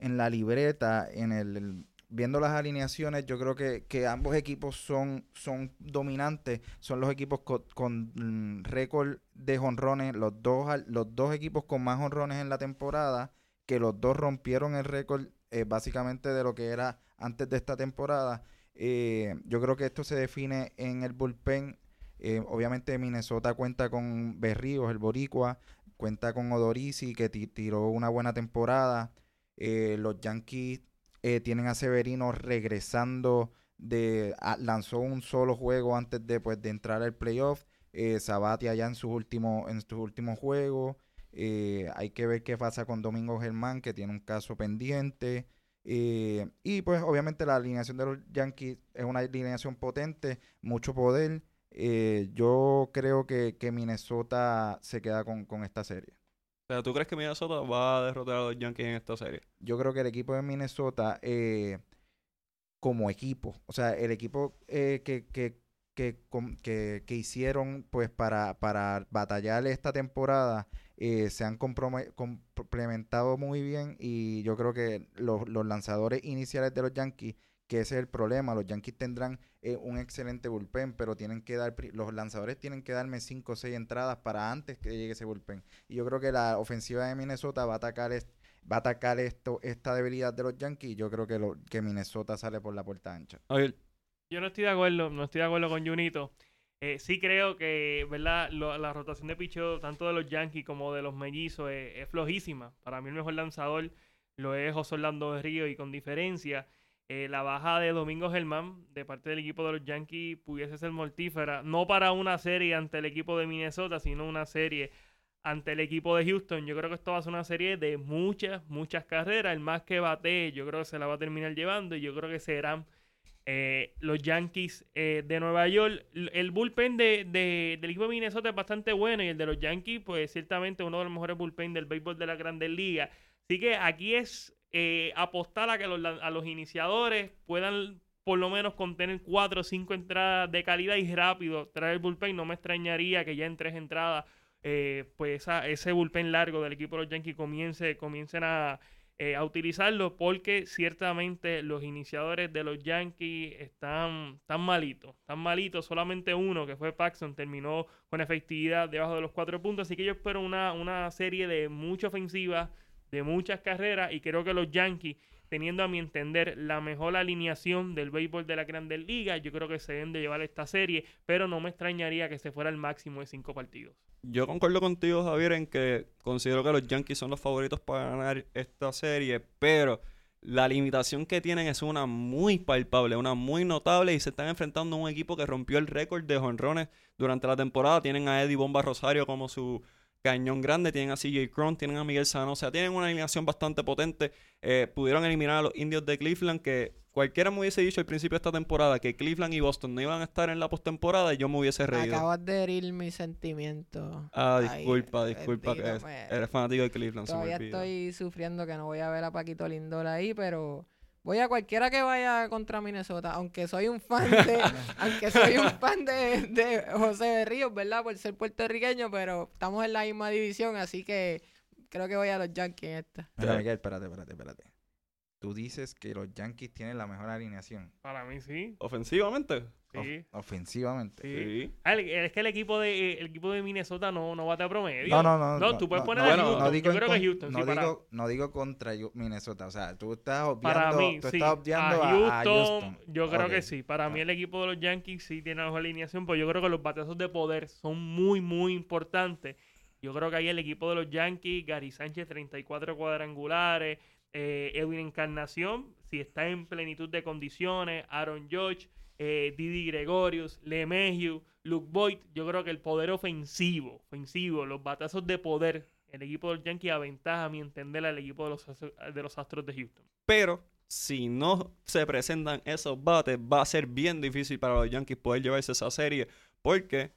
en la libreta, en el, viendo las alineaciones, yo creo que, que, ambos equipos son, son dominantes, son los equipos con, mm, récord de jonrones, los dos, los dos equipos con más jonrones en la temporada, que los dos rompieron el récord eh, básicamente de lo que era antes de esta temporada. Eh, yo creo que esto se define en el bullpen. Eh, obviamente Minnesota cuenta con Berríos, el boricua, cuenta con Odorisi, que tiró una buena temporada. Eh, los Yankees tienen a Severino regresando de... lanzó un solo juego antes de, pues, de entrar al playoff. Sabati allá en sus últimos, en sus últimos juegos. hay que ver qué pasa con Domingo Germán, que tiene un caso pendiente. Eh, y pues obviamente la alineación de los Yankees es una alineación potente, mucho poder. Eh, yo creo que, Minnesota se queda con, esta serie. O sea, ¿tú crees que Minnesota va a derrotar a los Yankees en esta serie? Yo creo que el equipo de Minnesota, eh, como equipo, o sea, el equipo que, que, que, que, hicieron pues para, para batallar esta temporada eh, se han complementado muy bien y yo creo que los, lanzadores iniciales de los Yankees, que ese es el problema, los Yankees tendrán eh, un excelente bullpen, pero tienen que dar, los lanzadores tienen que darme 5 o 6 entradas para antes que llegue ese bullpen. Y yo creo que la ofensiva de Minnesota va a atacar va a atacar esto, esta debilidad de los Yankees. Yo creo que, lo, que Minnesota sale por la puerta ancha. Yo no estoy de acuerdo, no estoy de acuerdo con Junito. Eh, sí creo que, ¿verdad? la rotación de picheo, tanto de los Yankees como de los Mellizos, es, flojísima. Para mí el mejor lanzador lo es José Orlando de Río y con diferencia. eh, la baja de Domingo Germán de parte del equipo de los Yankees pudiese ser mortífera, no para una serie ante el equipo de Minnesota, sino una serie ante el equipo de Houston. Yo creo que esto va a ser una serie de muchas, muchas carreras. El más que bate, yo creo que se la va a terminar llevando y yo creo que serán eh, los Yankees eh, de Nueva York. El bullpen de, del equipo de Minnesota es bastante bueno y el de los Yankees, pues ciertamente uno de los mejores bullpen del béisbol de la Grandes Ligas. Así que aquí es eh, apostar a que los, a los iniciadores puedan por lo menos contener cuatro o cinco entradas de calidad y rápido traer el bullpen. No me extrañaría que ya en tres entradas, eh, pues ese bullpen largo del equipo de los Yankees comience, comiencen a, eh, a utilizarlo porque ciertamente los iniciadores de los Yankees están tan malitos, tan malitos. Solamente uno, que fue Paxson, terminó con efectividad debajo de los cuatro puntos. Así que yo espero una, una serie de mucha ofensiva de muchas carreras y creo que los Yankees, teniendo a mi entender la mejor alineación del béisbol de la Grandes Ligas, yo creo que se deben de llevar esta serie, pero no me extrañaría que se fuera el máximo de cinco partidos. Yo concuerdo contigo, Javier, en que considero que los Yankees son los favoritos para ganar esta serie, pero la limitación que tienen es una muy palpable, una muy notable y se están enfrentando a un equipo que rompió el récord de jonrones durante la temporada. Tienen a Eddie Bomba Rosario como su cañón grande, tienen a CJ Cron, tienen a Miguel Sano, o sea, tienen una alineación bastante potente. Eh, pudieron eliminar a los indios de Cleveland, que cualquiera me hubiese dicho al principio de esta temporada que Cleveland y Boston no iban a estar en la postemporada y yo me hubiese reído. Acabas de herir mi sentimiento. Ah, disculpa, disculpa, que eres fanático de Cleveland. Todavía estoy sufriendo que no voy a ver a Paquito Lindor ahí, pero Voy a cualquiera que vaya contra Minnesota, aunque soy un fan [LAUGHS] de, aunque soy un fan de, de José Berríos, ¿verdad? Por ser puertorriqueño, pero estamos en la misma división, así que creo que voy a los Yankees en esta. Mira, Miguel, espérate, espérate, espérate. Tú dices que los Yankees tienen la mejor alineación. Para mí sí. Ofensivamente. Sí. ofensivamente. Sí. Ah, es que el equipo de el equipo de Minnesota no, no bate a promedio. No, no, no. No, tú puedes poner a Houston. No digo yo creo que Houston. No, digo, no digo contra Minnesota. O sea, tú estás obviando, para mí, tú sí. estás obviando a, Houston, Yo creo que sí. Para mí el equipo de los Yankees sí tiene la mejor alineación, pero yo creo que los batazos de poder son muy, muy importantes. Yo creo que ahí el equipo de los Yankees, Gary Sánchez, 34 cuadrangulares, eh, Edwin Encarnación, si está en plenitud de condiciones, Aaron George, eh, Didi Gregorius, LeMahieu, Luke Boyd, yo creo que el poder ofensivo, ofensivo, los batazos de poder, el equipo de los Yankees aventaja, a mi entender, al equipo de los, de los Astros de Houston. Pero si no se presentan esos bates, va a ser bien difícil para los Yankees poder llevarse esa serie, porque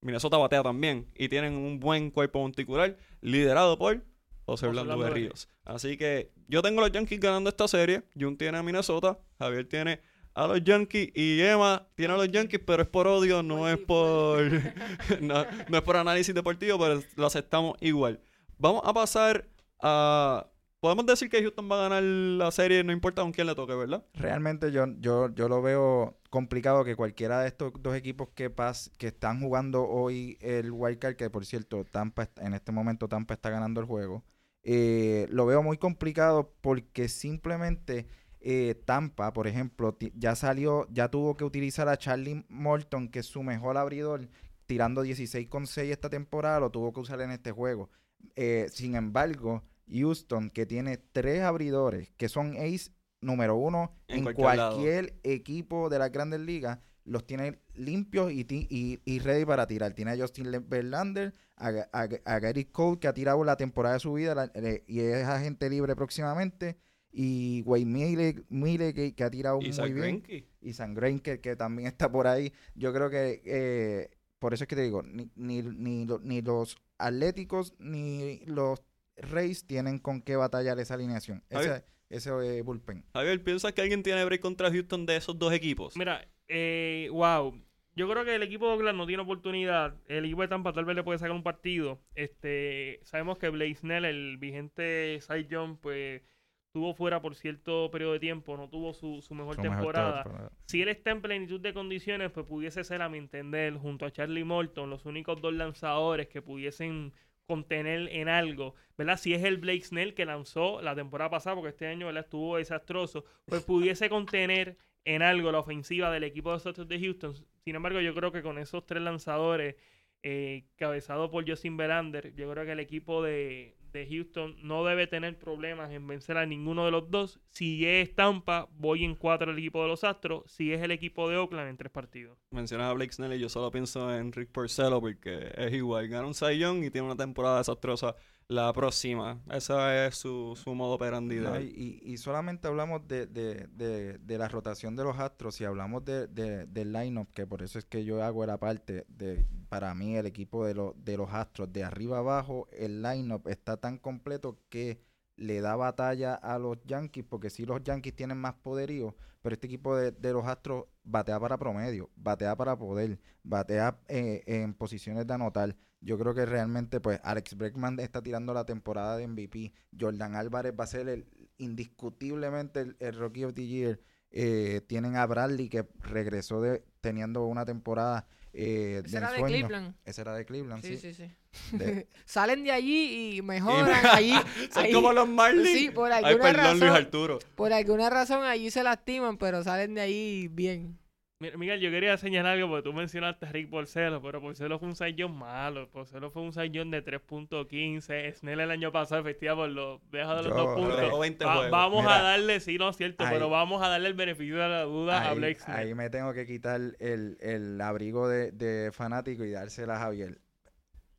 Minnesota batea también y tienen un buen cuerpo monticular liderado por José Orlando de Ríos. Así que yo tengo a los Yankees ganando esta serie. Jun tiene a Minnesota. Javier tiene a los Yankees y Emma tiene a los Yankees, pero es por odio, no es por [LAUGHS] no, es por análisis deportivo, pero lo aceptamos igual. Vamos a pasar a podemos decir que Houston va a ganar la serie, no importa con quién le toque, ¿verdad? Realmente yo, yo, yo lo veo complicado que cualquiera de estos dos equipos que pas, que están jugando hoy el Wildcard, que por cierto, Tampa en este momento Tampa está ganando el juego. Eh, lo veo muy complicado porque simplemente eh, Tampa, por ejemplo, ya salió, ya tuvo que utilizar a Charlie Morton, que es su mejor abridor, tirando 16,6 esta temporada, lo tuvo que usar en este juego. Eh, sin embargo, Houston, que tiene tres abridores, que son ace número uno en, cualquier, equipo de las grandes ligas, los tiene limpios y, y, ready para tirar. Tiene a Justin Verlander, a, Gary Cole, que ha tirado la temporada de su vida y es agente libre próximamente. Y Wayne Mille, que, ha tirado muy bien. Y San que, que, también está por ahí. Yo creo que eh, por eso es que te digo, ni, ni, ni, ni los atléticos ni los Reyes tienen con qué batallar esa alineación. Ese, ese eh, bullpen. Javier, ¿piensas que alguien tiene break contra Houston de esos dos equipos? Mira, eh, wow. Yo creo que el equipo de Oakland no tiene oportunidad. El equipo de Tampa tal vez le puede sacar un partido. Este, sabemos que Blaze Snell, el vigente Cy Young, pues estuvo fuera por cierto periodo de tiempo, no tuvo su, su mejor, temporada. Si él está en plenitud de condiciones, pues pudiese ser, a mi entender, junto a Charlie Morton, los únicos dos lanzadores que pudiesen contener en algo, ¿verdad? Si es el Blake Snell que lanzó la temporada pasada, porque este año ¿verdad? estuvo desastroso, pues pudiese contener en algo la ofensiva del equipo de los Astros de Houston. Sin embargo, yo creo que con esos tres lanzadores, eh, cabezado por Justin Verlander, yo creo que el equipo de, de Houston no debe tener problemas en vencer a ninguno de los dos. Si es Tampa, voy en cuatro el equipo de los Astros. Si es el equipo de Oakland, en tres partidos. Mencionas a Blake Snell y yo solo pienso en Rick Porcello porque es igual. Gana un Cy y tiene una temporada desastrosa la próxima. Ese es su, su modo operandi No, y, y solamente hablamos de, de, de, de la rotación de los astros y hablamos de, de, del lineup, que por eso es que yo hago la parte de, para mí, el equipo de, los de los astros, de arriba abajo, el lineup está tan completo que le da batalla a los Yankees, porque sí los Yankees tienen más poderío, pero este equipo de, de los Astros batea para promedio, batea para poder, batea eh, en posiciones de anotar. Yo creo que realmente, pues, Alex Bregman está tirando la temporada de MVP. Jordan Álvarez va a ser el, indiscutiblemente el, el Rookie of the Year. Eh, tienen a Bradley que regresó de teniendo una temporada eh, Ese de era de. Cleveland. Ese era de Cleveland, sí. Sí, sí, sí. De- [LAUGHS] Salen de allí y mejoran allí. [LAUGHS] Son ahí- como los Marlins. Sí, por Ay, alguna perdón, Luis. Arturo. Por alguna razón allí se lastiman, pero salen de ahí bien. Mira, Miguel, yo quería señalar algo porque tú mencionaste a Rick Porcelo, pero Porcelo fue un Saiyón malo. Porcelo fue un Saiyón de 3.15. Snell el año pasado efectiva por los deja de los Yo- dos puntos. Pero 20 Va- vamos Mira, a darle, sí, no es cierto, ahí- pero vamos a darle el beneficio de la duda a Blake Snell. ahí me tengo que quitar el, el abrigo de, de fanático y dársela a Javier.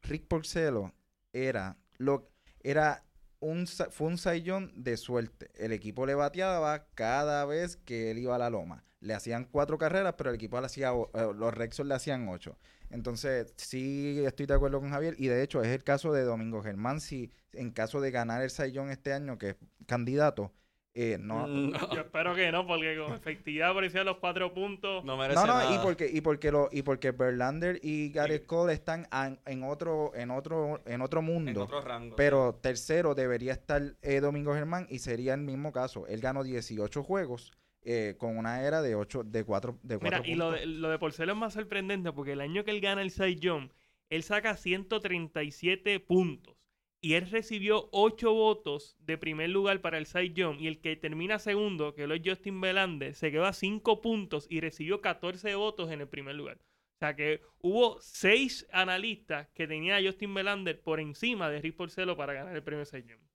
Rick Porcelo era lo era un fue un saillón de suerte. El equipo le bateaba cada vez que él iba a la loma. Le hacían cuatro carreras, pero el equipo le hacía eh, los Rexos le hacían ocho. Entonces, sí estoy de acuerdo con Javier. Y de hecho, es el caso de Domingo Germán. Si en caso de ganar el Saiyón este año, que es candidato, eh, no, Mm, Yo espero que no, porque con efectividad por encima de los cuatro puntos. no merece No, no, nada. y porque, y porque lo, y porque Verlander y Gareth Cole están an- en otro, en otro, en otro En mundo. otro rango. Pero tercero debería estar eh, Domingo Germán y sería el mismo caso. Él ganó 18 juegos eh, con una era de 8, de 4, de Mira, cuatro y lo de, lo de Porcelo es más sorprendente porque el año que él gana el Cy Young, él saca 137 puntos. Y él recibió 8 votos de primer lugar para el Cy Young. Y el que termina segundo, que lo es Justin Belander, se quedó a 5 puntos y recibió 14 votos en el primer lugar. O sea que hubo 6 analistas que tenían a Justin Belander por encima de Rick Porcelo para ganar el premio Cy Young.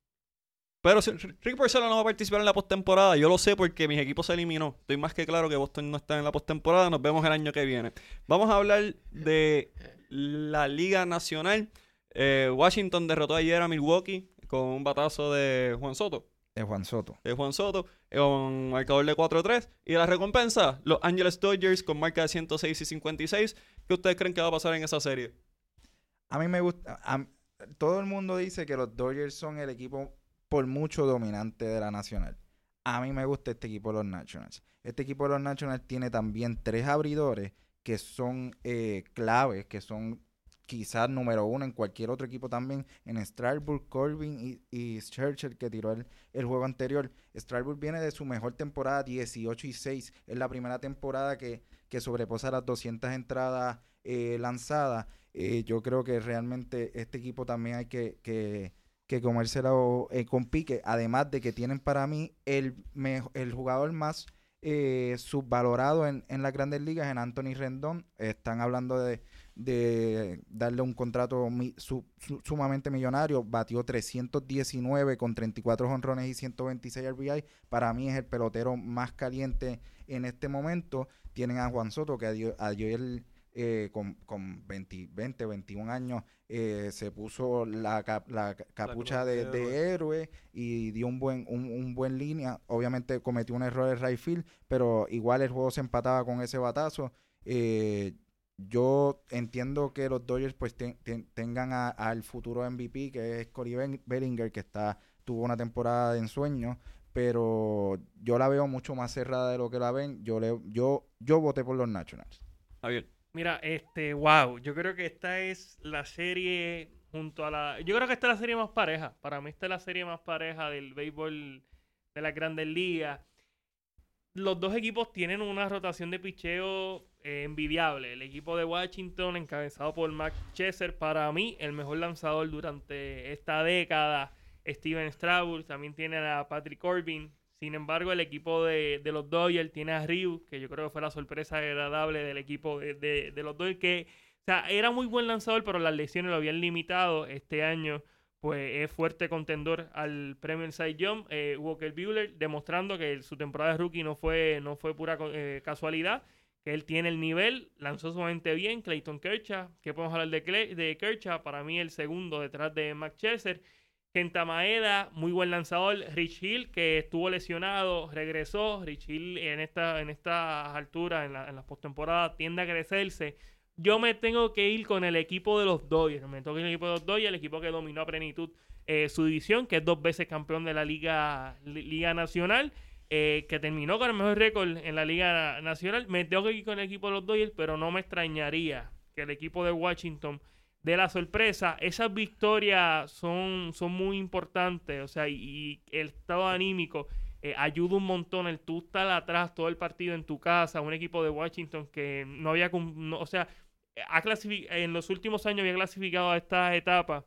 Pero si Rick Porcello no va a participar en la postemporada. Yo lo sé porque mis equipos se eliminó. Estoy más que claro que Boston no está en la postemporada. Nos vemos el año que viene. Vamos a hablar de la Liga Nacional. Eh, Washington derrotó ayer a Milwaukee con un batazo de Juan Soto. De Juan Soto. De Juan Soto con marcador de 4-3. Y la recompensa, los Angeles Dodgers con marca de 106 y 56. ¿Qué ustedes creen que va a pasar en esa serie? A mí me gusta. a- todo el mundo dice que los Dodgers son el equipo por mucho dominante de la Nacional. A mí me gusta este equipo de los Nationals. Este equipo de los Nationals tiene también tres abridores que son eh, claves, que son quizás número uno en cualquier otro equipo también. En Strasburg, Corbin y, Churchill, que tiró el, juego anterior. Strasburg viene de su mejor temporada, 18 y 6. Es la primera temporada que, que sobreposa las 200 entradas eh, lanzadas. Eh, yo creo que realmente este equipo también hay que, que comérselo eh, con pique. Además de que tienen para mí el, el jugador más eh, subvalorado en, en las grandes ligas, en Anthony Rendón. Están hablando de, de darle un contrato sumamente millonario. Batió 319 con 34 honrones y 126 RBI. Para mí es el pelotero más caliente en este momento. Tienen a Juan Soto, que ayer eh, con, con 20, 20, 21 años eh, se puso la, cap- la ca- capucha de, de de héroe y dio un buen, un, un buen línea. Obviamente cometió un error de right field, pero igual el juego se empataba con ese batazo. Eh, yo entiendo que los Dodgers pues ten- ten- tengan al futuro MVP que es Cory Ben- Bellinger que está tuvo una temporada de ensueño pero yo la veo mucho más cerrada de lo que la ven yo le yo yo voté por los Nationals Javier. Mira, este, wow, yo creo que esta es la serie junto a la... Yo creo que esta es la serie más pareja. Para mí esta es la serie más pareja del béisbol de las grandes ligas. Los dos equipos tienen una rotación de picheo eh, envidiable. El equipo de Washington, encabezado por Max Chesser, para mí el mejor lanzador durante esta década. Steven Strasburg, también tiene a Patrick Corbin. Sin embargo, el equipo de, de los Dodgers tiene a Ryu, que yo creo que fue la sorpresa agradable del equipo de, de- los Dodgers, que o sea, era muy buen lanzador, pero las lesiones lo habían limitado este año pues es fuerte contendor al premio Cy Young. Eh, Walker Buehler demostrando que su temporada de rookie no fue, no fue pura eh, casualidad, que él tiene el nivel, lanzó sumamente bien. Clayton Kershaw, que podemos hablar de, de Kershaw, para mí el segundo detrás de Max. Kenta Maeda, muy buen lanzador. Rich Hill, que estuvo lesionado, regresó. Rich Hill en, esta, en estas alturas, en, la, en las postemporadas, tiende a crecerse yo me tengo que ir con el equipo de los Dodgers. Me tengo que ir con el equipo de los Dodgers, el equipo que dominó a plenitud eh, su división, que es dos veces campeón de la Liga, Nacional, eh, que terminó con el mejor récord en la Liga Nacional. Me tengo que ir con el equipo de los Dodgers, pero no me extrañaría que el equipo de Washington dé la sorpresa. Esas victorias son, son muy importantes, o sea, y, el estado anímico. Eh, ayuda un montón el tú estar atrás todo el partido en tu casa, un equipo de Washington que no había, o sea, ha en los últimos años había clasificado a esta etapa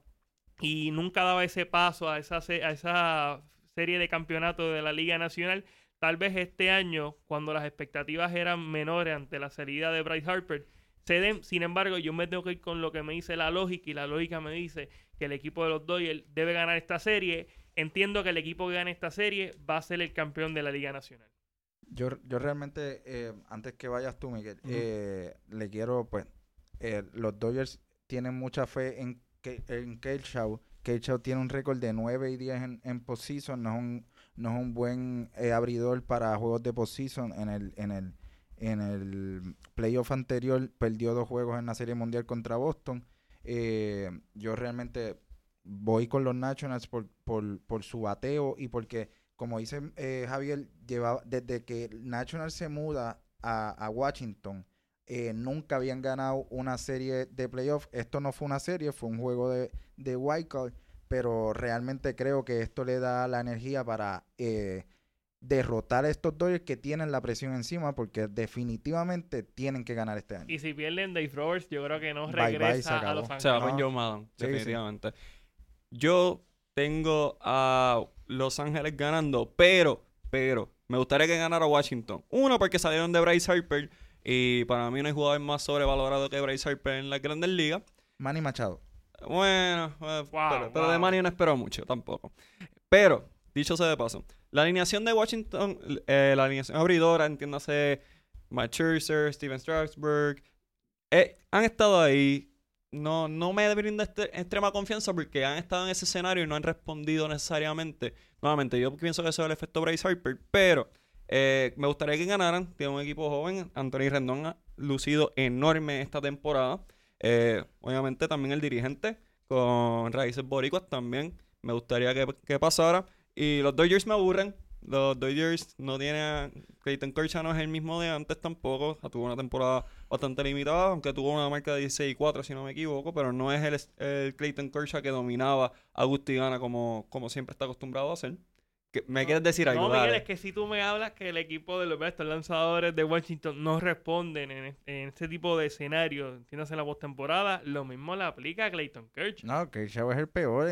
y nunca daba ese paso a esa, a esa serie de campeonatos de la Liga Nacional. Tal vez este año, cuando las expectativas eran menores ante la salida de Bryce Harper, se den. Sin embargo, yo me tengo que ir con lo que me dice la lógica y la lógica me dice que el equipo de los Dodgers debe ganar esta serie. Entiendo que el equipo que gane esta serie va a ser el campeón de la Liga Nacional. Yo, yo realmente, eh, antes que vayas tú, Miguel, eh, le quiero, pues, eh, los Dodgers tienen mucha fe en, en Kershaw. Kershaw tiene un récord de 9 y 10 en, en postseason. No es un, no es un buen eh, abridor para juegos de postseason. En el, en el, en el playoff anterior perdió dos juegos en la Serie Mundial contra Boston. Eh, yo realmente voy con los Nationals por, su bateo y porque, como dice Javier, llevaba, desde que Nationals se muda a, Washington, eh, nunca habían ganado una serie de playoffs. Esto no fue una serie, fue un juego de, de card, pero realmente creo que esto le da la energía para eh, derrotar a estos Dodgers que tienen la presión encima porque definitivamente tienen que ganar este año. Y si pierden Dave Roberts, yo creo que no regresa a los Se va con Joe Maddon, definitivamente. Yo tengo a Los Ángeles ganando, pero, pero, me gustaría que ganara Washington. Uno, porque salieron de Bryce Harper y para mí no hay jugador más sobrevalorado que Bryce Harper en la Grandes Ligas. Manny Machado. Bueno, eh, pero, de Manny no espero mucho tampoco. Pero, dicho sea de paso, la alineación de Washington, eh, la alineación abridora, entiéndase, Matt Scherzer, Steven Strasburg, eh, han estado ahí. No, no me brinda este, extrema confianza porque han estado en ese escenario y no han respondido necesariamente. Nuevamente, yo pienso que eso es el efecto Bryce Harper, pero eh, me gustaría que ganaran. Tiene un equipo joven. Anthony Rendón ha lucido enorme esta temporada. Eh, obviamente también el dirigente con raíces boricuas también. Me gustaría que, pasara. Y los Dodgers me aburren. Los Dodgers no tienen... Clayton Kershaw no es el mismo de antes tampoco. tuvo una temporada bastante limitada, aunque tuvo una marca de 16 y 4 si no me equivoco. Pero no es el, Clayton Kershaw que dominaba a Gana como, como siempre está acostumbrado a hacer. ¿Me quieres decir algo? No, Miguel, es que si tú me hablas que el equipo de los estos lanzadores de Washington no responden en, este tipo de escenario, entiendes, en la postemporada, lo mismo le aplica a Clayton Kershaw. No, Kershaw es el peor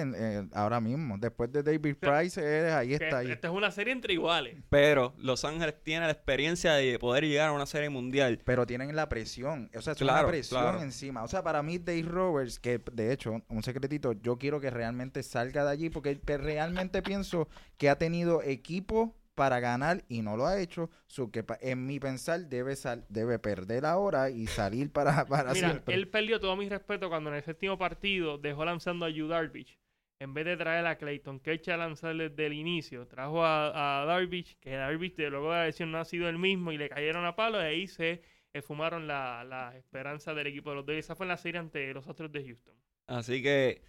ahora mismo. Después de David Price, ahí está. Ahí. Esta es una serie entre iguales. Pero Los Ángeles tiene la experiencia de poder llegar a una serie mundial. Pero tienen la presión. O sea, es una presión encima. O sea, para mí, Dave Roberts, que de hecho, un secretito, yo quiero que realmente salga de allí porque realmente pienso que ha tenido tenido equipo para ganar y no lo ha hecho. Su que en mi pensar debe sal, debe perder ahora y salir para, [LAUGHS] para Mira, Él perdió todo mi respeto cuando en el séptimo partido dejó lanzando a Yu Darvish. En vez de traer a Clayton Kershaw a lanzar desde el inicio, trajo a, a Darvish, que Darvish de luego de la lesión no ha sido el mismo y le cayeron a palo y ahí se fumaron la, la esperanza del equipo de los Dodgers. Esa fue en la serie ante los Astros de Houston. Así que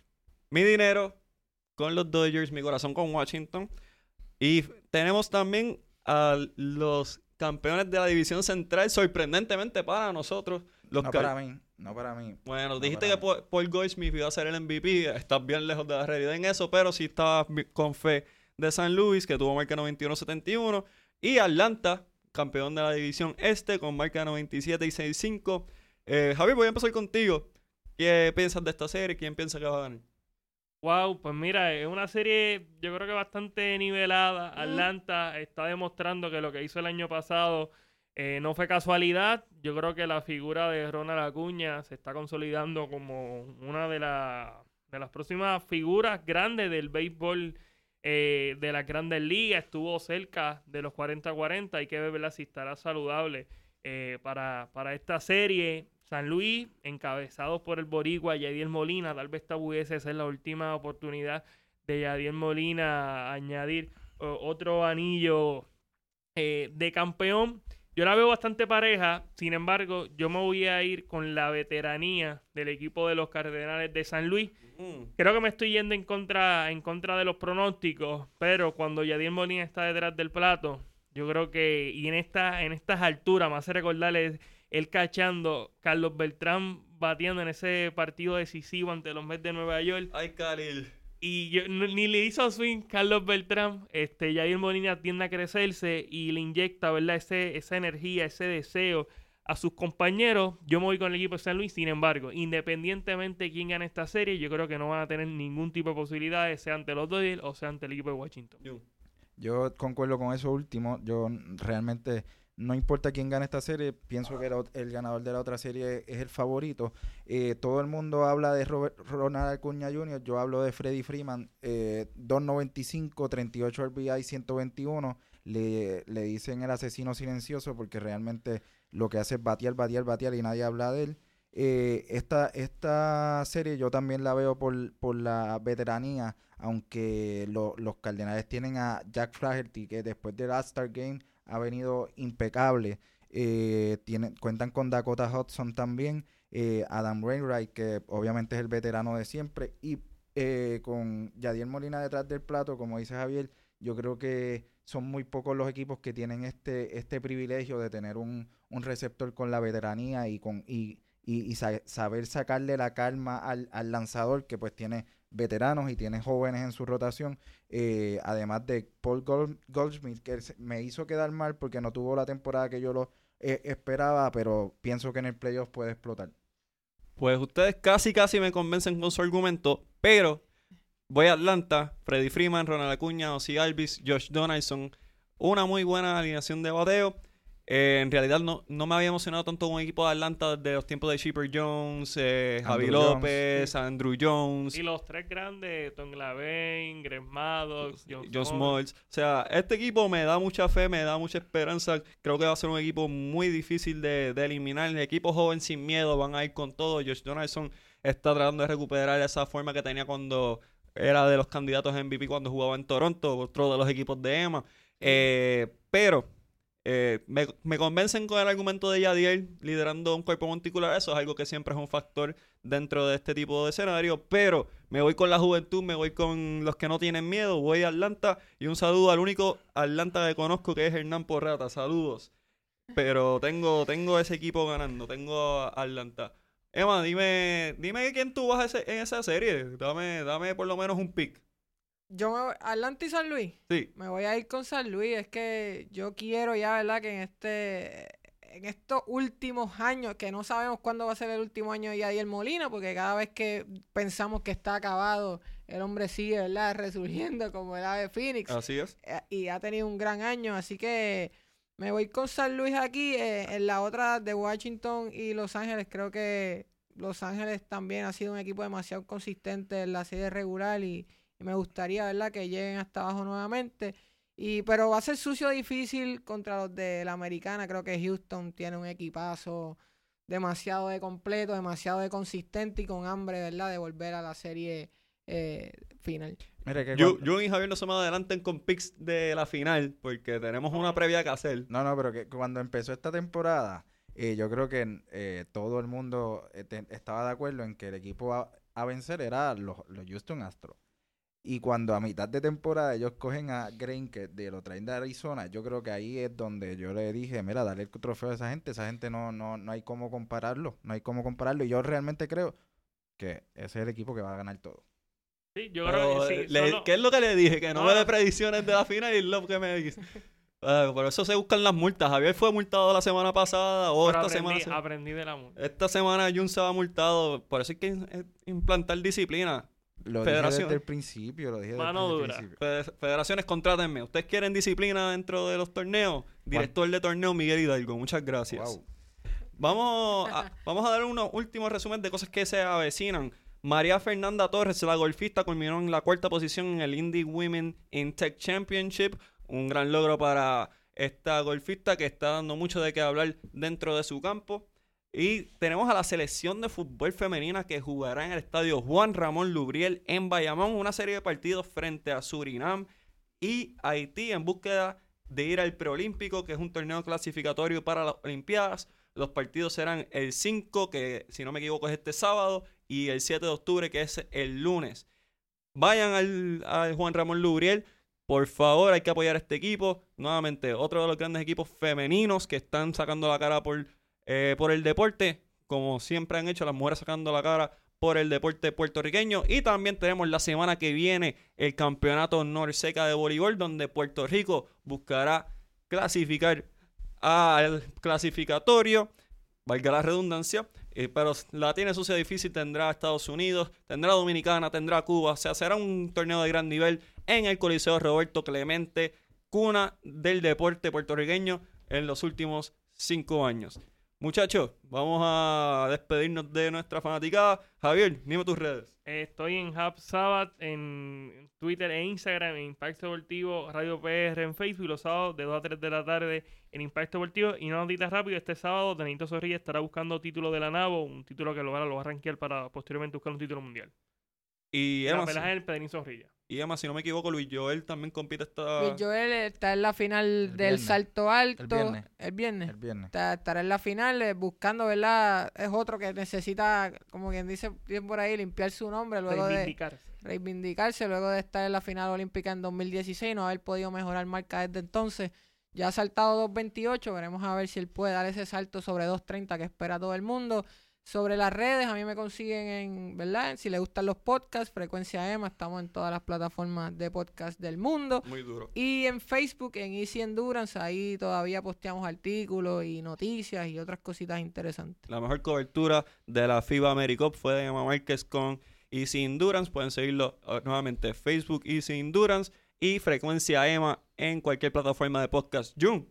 mi dinero con los Dodgers, mi corazón con Washington. Y tenemos también a los campeones de la división central, sorprendentemente para nosotros. Los no para mí, no para mí. Bueno, dijiste que Paul Goldschmidt iba a ser el MVP, estás bien lejos de la realidad en eso, pero sí estabas con fe de San Luis, que tuvo marca 91-71, y Atlanta, campeón de la división este, con marca 97 y 65. Eh, Javier, voy a empezar contigo. ¿Qué piensas de esta serie? ¿Quién piensa que va a ganar? Wow, pues mira, es una serie yo creo que bastante nivelada. Atlanta está demostrando que lo que hizo el año pasado eh, no fue casualidad. Yo creo que la figura de Ronald Acuña se está consolidando como una de las de las próximas figuras grandes del béisbol eh, de las grandes ligas. Estuvo cerca de los 40-40. Hay que ver si estará saludable eh, para, para esta serie. San Luis, encabezado por el Boricua Yadiel Molina. Tal vez esta pudiese ser la última oportunidad de Yadiel Molina añadir otro anillo eh, de campeón. Yo la veo bastante pareja, sin embargo, yo me voy a ir con la veteranía del equipo de los Cardenales de San Luis. Creo que me estoy yendo en contra, en contra de los pronósticos, pero cuando Yadier Molina está detrás del plato, yo creo que, y en, esta, en estas alturas, me hace recordarles él cachando, Carlos Beltrán batiendo en ese partido decisivo ante los Mets de Nueva York. Ay, Khalil. Y yo, ni le hizo swing Carlos Beltrán, este, Jair Molina tiende a crecerse y le inyecta, ¿verdad? Ese, esa energía, ese deseo a sus compañeros. Yo me voy con el equipo de San Luis, sin embargo, independientemente de quién gane esta serie, yo creo que no van a tener ningún tipo de posibilidades, sea ante los Dodgers o sea ante el equipo de Washington. Yo concuerdo con eso último. Yo realmente no importa quién gane esta serie, pienso que el ganador de la otra serie es el favorito. Eh, todo el mundo habla de Ronald Acuña Jr., yo hablo de Freddy Freeman, eh, 2.95, 38 RBI, 121. Le, le dicen el asesino silencioso porque realmente lo que hace es batear, batear, batear y nadie habla de él. Eh, esta, esta serie yo también la veo por, por la veteranía, aunque los Cardenales tienen a Jack Flaherty, que después del All-Star Game ha venido impecable. Eh, cuentan con Dakota Hudson también, eh, Adam Wainwright, que obviamente es el veterano de siempre, y eh, con Yadier Molina detrás del plato, como dice Javier, yo creo que son muy pocos los equipos que tienen este, este privilegio de tener un, un receptor con la veteranía y con y, y, saber sacarle la calma al, al lanzador que pues tiene veteranos y tiene jóvenes en su rotación. Eh, además de Paul Goldschmidt, que me hizo quedar mal porque no tuvo la temporada que yo lo eh, esperaba, pero pienso que en el playoff puede explotar. Pues ustedes casi casi me convencen con su argumento, pero voy a Atlanta, Freddy Freeman, Ronald Acuña, Ozzy Alvis, Josh Donaldson, una muy buena alineación de bateo eh, en realidad no, no me había emocionado tanto con un equipo de Atlanta desde los tiempos de Shipper Jones, eh, Javi López, Andrew Jones. Y los tres grandes, Tom Lavain, Greg Maddox, John Smalls. O sea, este equipo me da mucha fe, me da mucha esperanza. Creo que va a ser un equipo muy difícil de, eliminar. El equipo joven sin miedo van a ir con todo. Josh Donaldson está tratando de recuperar esa forma que tenía cuando era de los candidatos a MVP cuando jugaba en Toronto, otro de los equipos de EMA. Eh, pero eh, me, convencen con el argumento de Yadier liderando un cuerpo monticular. Eso es algo que siempre es un factor dentro de este tipo de escenario. Pero me voy con la juventud, me voy con los que no tienen miedo. Voy a Atlanta y un saludo al único Atlanta que conozco que es Hernán Porrata. Saludos. Pero tengo, tengo ese equipo ganando. Tengo a Atlanta. Emma, dime, dime quién tú vas en esa serie. Dame, dame por lo menos un pick. Yo me voy, Atlanta y San Luis. Sí. Me voy a ir con San Luis. Es que yo quiero ya, ¿verdad? Que en este en estos últimos años, que no sabemos cuándo va a ser el último año de Yadier Molina, porque cada vez que pensamos que está acabado, el hombre sigue, ¿verdad? [LAUGHS] Resurgiendo como el ave Phoenix. Así es. Eh, y ha tenido un gran año, así que me voy con San Luis aquí. Eh, en la otra de Washington y Los Ángeles, creo que Los Ángeles también ha sido un equipo demasiado consistente en la serie regular y y me gustaría, ¿verdad?, que lleguen hasta abajo nuevamente. Y, pero va a ser sucio difícil contra los de la americana. Creo que Houston tiene un equipazo demasiado de completo, demasiado de consistente y con hambre, ¿verdad?, de volver a la serie eh, final. yo, yo, y Javier no se me adelanten con picks de la final porque tenemos una previa que hacer. No, no, pero que cuando empezó esta temporada, eh, yo creo que eh, todo el mundo estaba de acuerdo en que el equipo a, vencer era los, los Houston Astros. Y cuando a mitad de temporada ellos cogen a Green, que de lo traen de Arizona, yo creo que ahí es donde yo le dije, mira, dale el trofeo a esa gente, esa gente no, no, no hay cómo compararlo, no hay cómo compararlo. Y yo realmente creo que ese es el equipo que va a ganar todo. Sí, yo creo que sí. ¿Qué es lo que le dije? Que no, me dé predicciones de la final y lo que me dice. [LAUGHS] Ah, por eso se buscan las multas. Javier fue multado la semana pasada o esta semana. Aprendí de la multa. Esta semana Jun se va multado. Por eso hay que implantar disciplina. Lo Federación. dije desde el principio, lo dije Mano dura. Federaciones, contrátenme. ¿Ustedes quieren disciplina dentro de los torneos? Director de torneo Miguel Hidalgo. Muchas gracias. Vamos a, [LAUGHS] vamos a dar unos últimos resumen de cosas que se avecinan María Fernanda Torres, la golfista, culminó en la cuarta posición en el Indie Women in Tech Championship. Un gran logro para esta golfista que está dando mucho de qué hablar dentro de su campo. Y tenemos a la selección de fútbol femenina que jugará en el estadio Juan Ramón Lubriel en Bayamón, una serie de partidos frente a Surinam y Haití en búsqueda de ir al preolímpico, que es un torneo clasificatorio para las Olimpiadas. Los partidos serán el 5, que si no me equivoco es este sábado, y el 7 de octubre, que es el lunes. Vayan al, Juan Ramón Lubriel. Por favor, hay que apoyar a este equipo. Nuevamente, otro de los grandes equipos femeninos que están sacando la cara por, eh, por el deporte, como siempre han hecho las mujeres sacando la cara por el deporte puertorriqueño. Y también tenemos la semana que viene el campeonato Norseca de voleibol, donde Puerto Rico buscará clasificar al clasificatorio, valga la redundancia. eh, pero la tiene sucia difícil, tendrá Estados Unidos, tendrá Dominicana, tendrá Cuba. O sea, será un torneo de gran nivel en el Coliseo Roberto Clemente, cuna del deporte puertorriqueño en los últimos cinco años. Muchachos, vamos a despedirnos de nuestra fanaticada. Javier, dime tus redes. Estoy en Hub Sabbath en Twitter e Instagram, en Impacto Deportivo, Radio PR en Facebook, los sábados de 2 a 3 de la tarde en Impacto Deportivo. Y una notita rápido, este sábado Danito Zorrilla estará buscando título de la NAVO, un título que lo, va- lo va a rankear para posteriormente buscar un título mundial. Y La pelaje del Pedrín Zorrilla. Y Emma, si no me equivoco, Luis Joel también compite esta... Luis Joel está en la final del viernes. salto alto. El viernes. El viernes. El viernes. Está- estará en la final eh, buscando, ¿verdad? Es otro que necesita, como quien dice bien por ahí, limpiar su nombre luego de Reivindicarse. reivindicarse, luego de estar en la final olímpica en 2016, no haber podido mejorar marca desde entonces. Ya ha saltado 2.28, veremos a ver si él puede dar ese salto sobre 2.30 que espera todo el mundo. Sobre las redes, a mí me consiguen en, ¿verdad? Si les gustan los podcasts, Frecuencia EMA, estamos en todas las plataformas de podcast del mundo. Muy duro. Y en Facebook, en Easy Endurance, ahí todavía posteamos artículos y noticias y otras cositas interesantes. La mejor cobertura de la FIBA AmeriCup fue de Emma Márquez con Easy Endurance. Pueden seguirlo eh, nuevamente Facebook Easy Endurance y Frecuencia EMA en cualquier plataforma de podcast. Jun.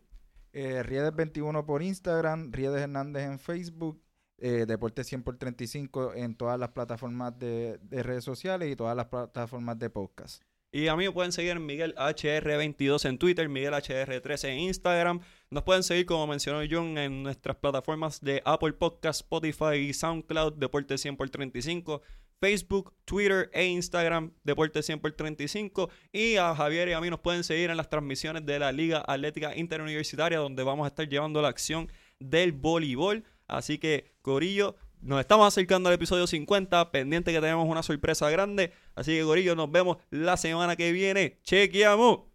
Eh, Riedes21 por Instagram, Riedes Hernández en Facebook, eh, Deporte 100 por 35 en todas las plataformas de, de redes sociales y todas las plataformas de podcast. Y a mí me pueden seguir en Miguel HR22 en Twitter, Miguel HR13 en Instagram. Nos pueden seguir, como mencionó John, en nuestras plataformas de Apple Podcast, Spotify y SoundCloud, Deporte 100 por 35. Facebook, Twitter e Instagram, Deporte 100 por 35. Y a Javier y a mí nos pueden seguir en las transmisiones de la Liga Atlética Interuniversitaria, donde vamos a estar llevando la acción del voleibol. Así que, Corillo, nos estamos acercando al episodio 50, pendiente que tenemos una sorpresa grande. Así que, Corillo, nos vemos la semana que viene. Chequeamos.